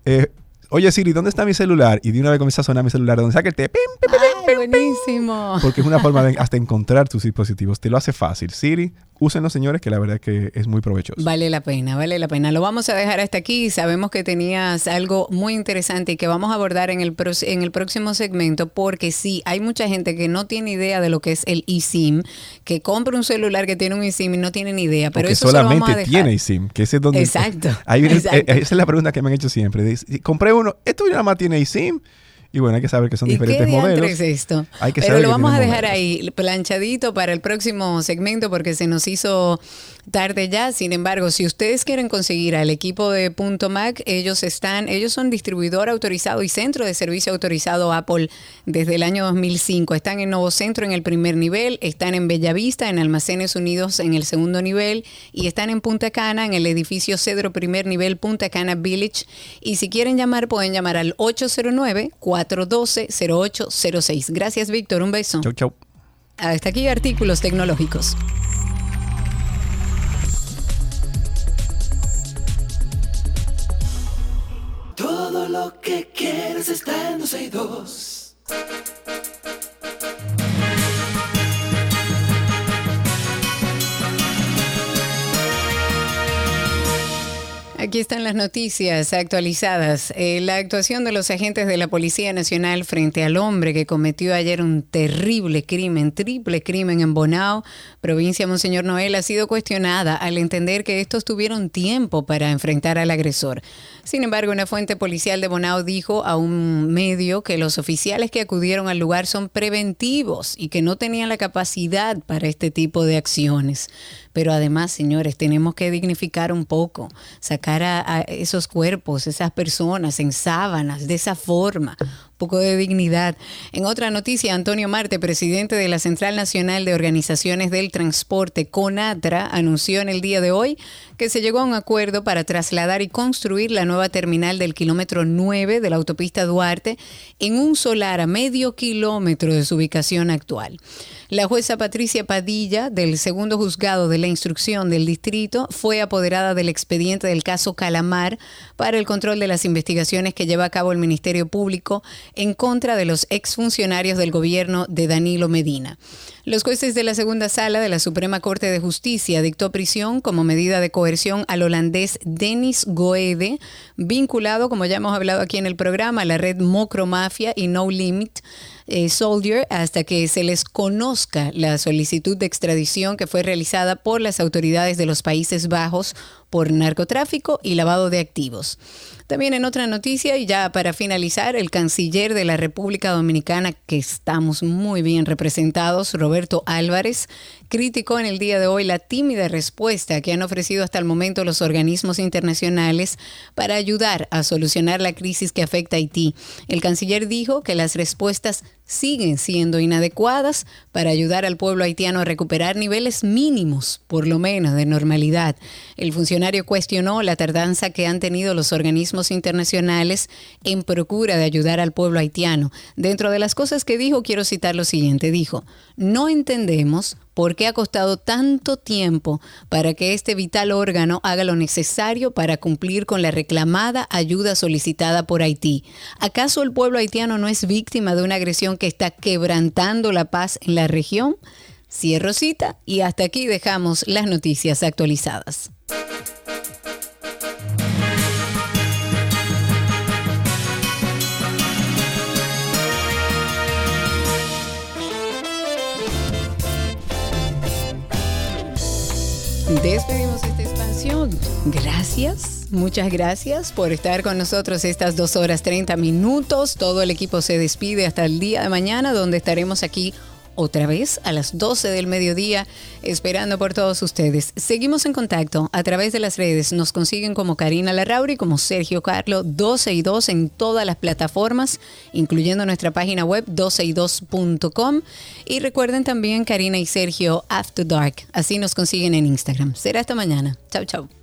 eh, Oye Siri, ¿dónde está mi celular? Y de una vez comienza a sonar mi celular. Donde saca el té, pim, pim, Ay, buenísimo. porque es una forma de hasta encontrar tus dispositivos. Te lo hace fácil. Siri, úsenlo, señores, que la verdad es que es muy provechoso. Vale la pena, vale la pena. Lo vamos a dejar hasta aquí. Sabemos que tenías algo muy interesante y que vamos a abordar en el, pro- en el próximo segmento, porque sí, hay mucha gente que no tiene idea de lo que es el eSIM, que compra un celular que tiene un eSIM y no tiene ni idea. Pero eso se lo vamos a solamente dejar. tiene eSIM, que ese es donde... Exacto, Ahí viene- exacto. eh, esa es la pregunta que me han hecho siempre. Dice, compré uno, esto nada más tiene eSIM. Y bueno, hay que saber que son ¿Y diferentes qué modelos. es esto? Hay que Pero saber lo vamos a dejar modelos. ahí planchadito para el próximo segmento porque se nos hizo tarde ya. Sin embargo, si ustedes quieren conseguir al equipo de Punto Mac, ellos están, ellos son distribuidor autorizado y centro de servicio autorizado Apple desde el año 2005. Están en Nuevo Centro en el primer nivel, están en Bellavista, en Almacenes Unidos en el segundo nivel y están en Punta Cana en el edificio Cedro primer nivel Punta Cana Village. Y si quieren llamar, pueden llamar al 809-412-0806. Gracias, Víctor. Un beso. Chau, chau. Hasta aquí artículos tecnológicos. Todo lo que quieres está en 262. Aquí están las noticias actualizadas. Eh, la actuación de los agentes de la Policía Nacional frente al hombre que cometió ayer un terrible crimen, triple crimen en Bonao, provincia Monseñor Noel, ha sido cuestionada al entender que estos tuvieron tiempo para enfrentar al agresor. Sin embargo, una fuente policial de Bonao dijo a un medio que los oficiales que acudieron al lugar son preventivos y que no tenían la capacidad para este tipo de acciones. Pero además, señores, tenemos que dignificar un poco, sacar a, esos cuerpos, esas personas en sábanas, de esa forma, poco de dignidad. En otra noticia, Antonio Marte, presidente de la Central Nacional de Organizaciones del Transporte, CONATRA, anunció en el día de hoy que se llegó a un acuerdo para trasladar y construir la nueva terminal del kilómetro 9 de la autopista Duarte en un solar a medio kilómetro de su ubicación actual. La jueza Patricia Padilla, del segundo juzgado de la instrucción del distrito, fue apoderada del expediente del caso Calamar para el control de las investigaciones que lleva a cabo el Ministerio Público en contra de los exfuncionarios del gobierno de Danilo Medina. Los jueces de la segunda sala de la Suprema Corte de Justicia dictó prisión como medida de coerción al holandés Denis Goede, vinculado, como ya hemos hablado aquí en el programa, a la red Mocromafia y No Limit eh, Soldier hasta que se les conozca la solicitud de extradición que fue realizada por las autoridades de los Países Bajos por narcotráfico y lavado de activos. También en otra noticia, y ya para finalizar, el canciller de la República Dominicana, que estamos muy bien representados, Roberto Álvarez, criticó en el día de hoy la tímida respuesta que han ofrecido hasta el momento los organismos internacionales para ayudar a solucionar la crisis que afecta a Haití. El canciller dijo que las respuestas siguen siendo inadecuadas para ayudar al pueblo haitiano a recuperar niveles mínimos, por lo menos, de normalidad. El funcionario cuestionó la tardanza que han tenido los organismos internacionales en procura de ayudar al pueblo haitiano. Dentro de las cosas que dijo, quiero citar lo siguiente. Dijo, no entendemos por qué ha costado tanto tiempo para que este vital órgano haga lo necesario para cumplir con la reclamada ayuda solicitada por Haití. ¿Acaso el pueblo haitiano no es víctima de una agresión que está quebrantando la paz en la región? Cierro cita y hasta aquí dejamos las noticias actualizadas. Despedimos esta expansión. Gracias, muchas gracias por estar con nosotros estas dos horas 30 minutos. Todo el equipo se despide hasta el día de mañana, donde estaremos aquí otra vez a las 12 del mediodía, esperando por todos ustedes. Seguimos en contacto a través de las redes. Nos consiguen como Karina Larrauri, como Sergio Carlo, 12 y 2 en todas las plataformas, incluyendo nuestra página web 12y2.com. Y recuerden también Karina y Sergio After Dark. Así nos consiguen en Instagram. Será hasta mañana. Chau, chau.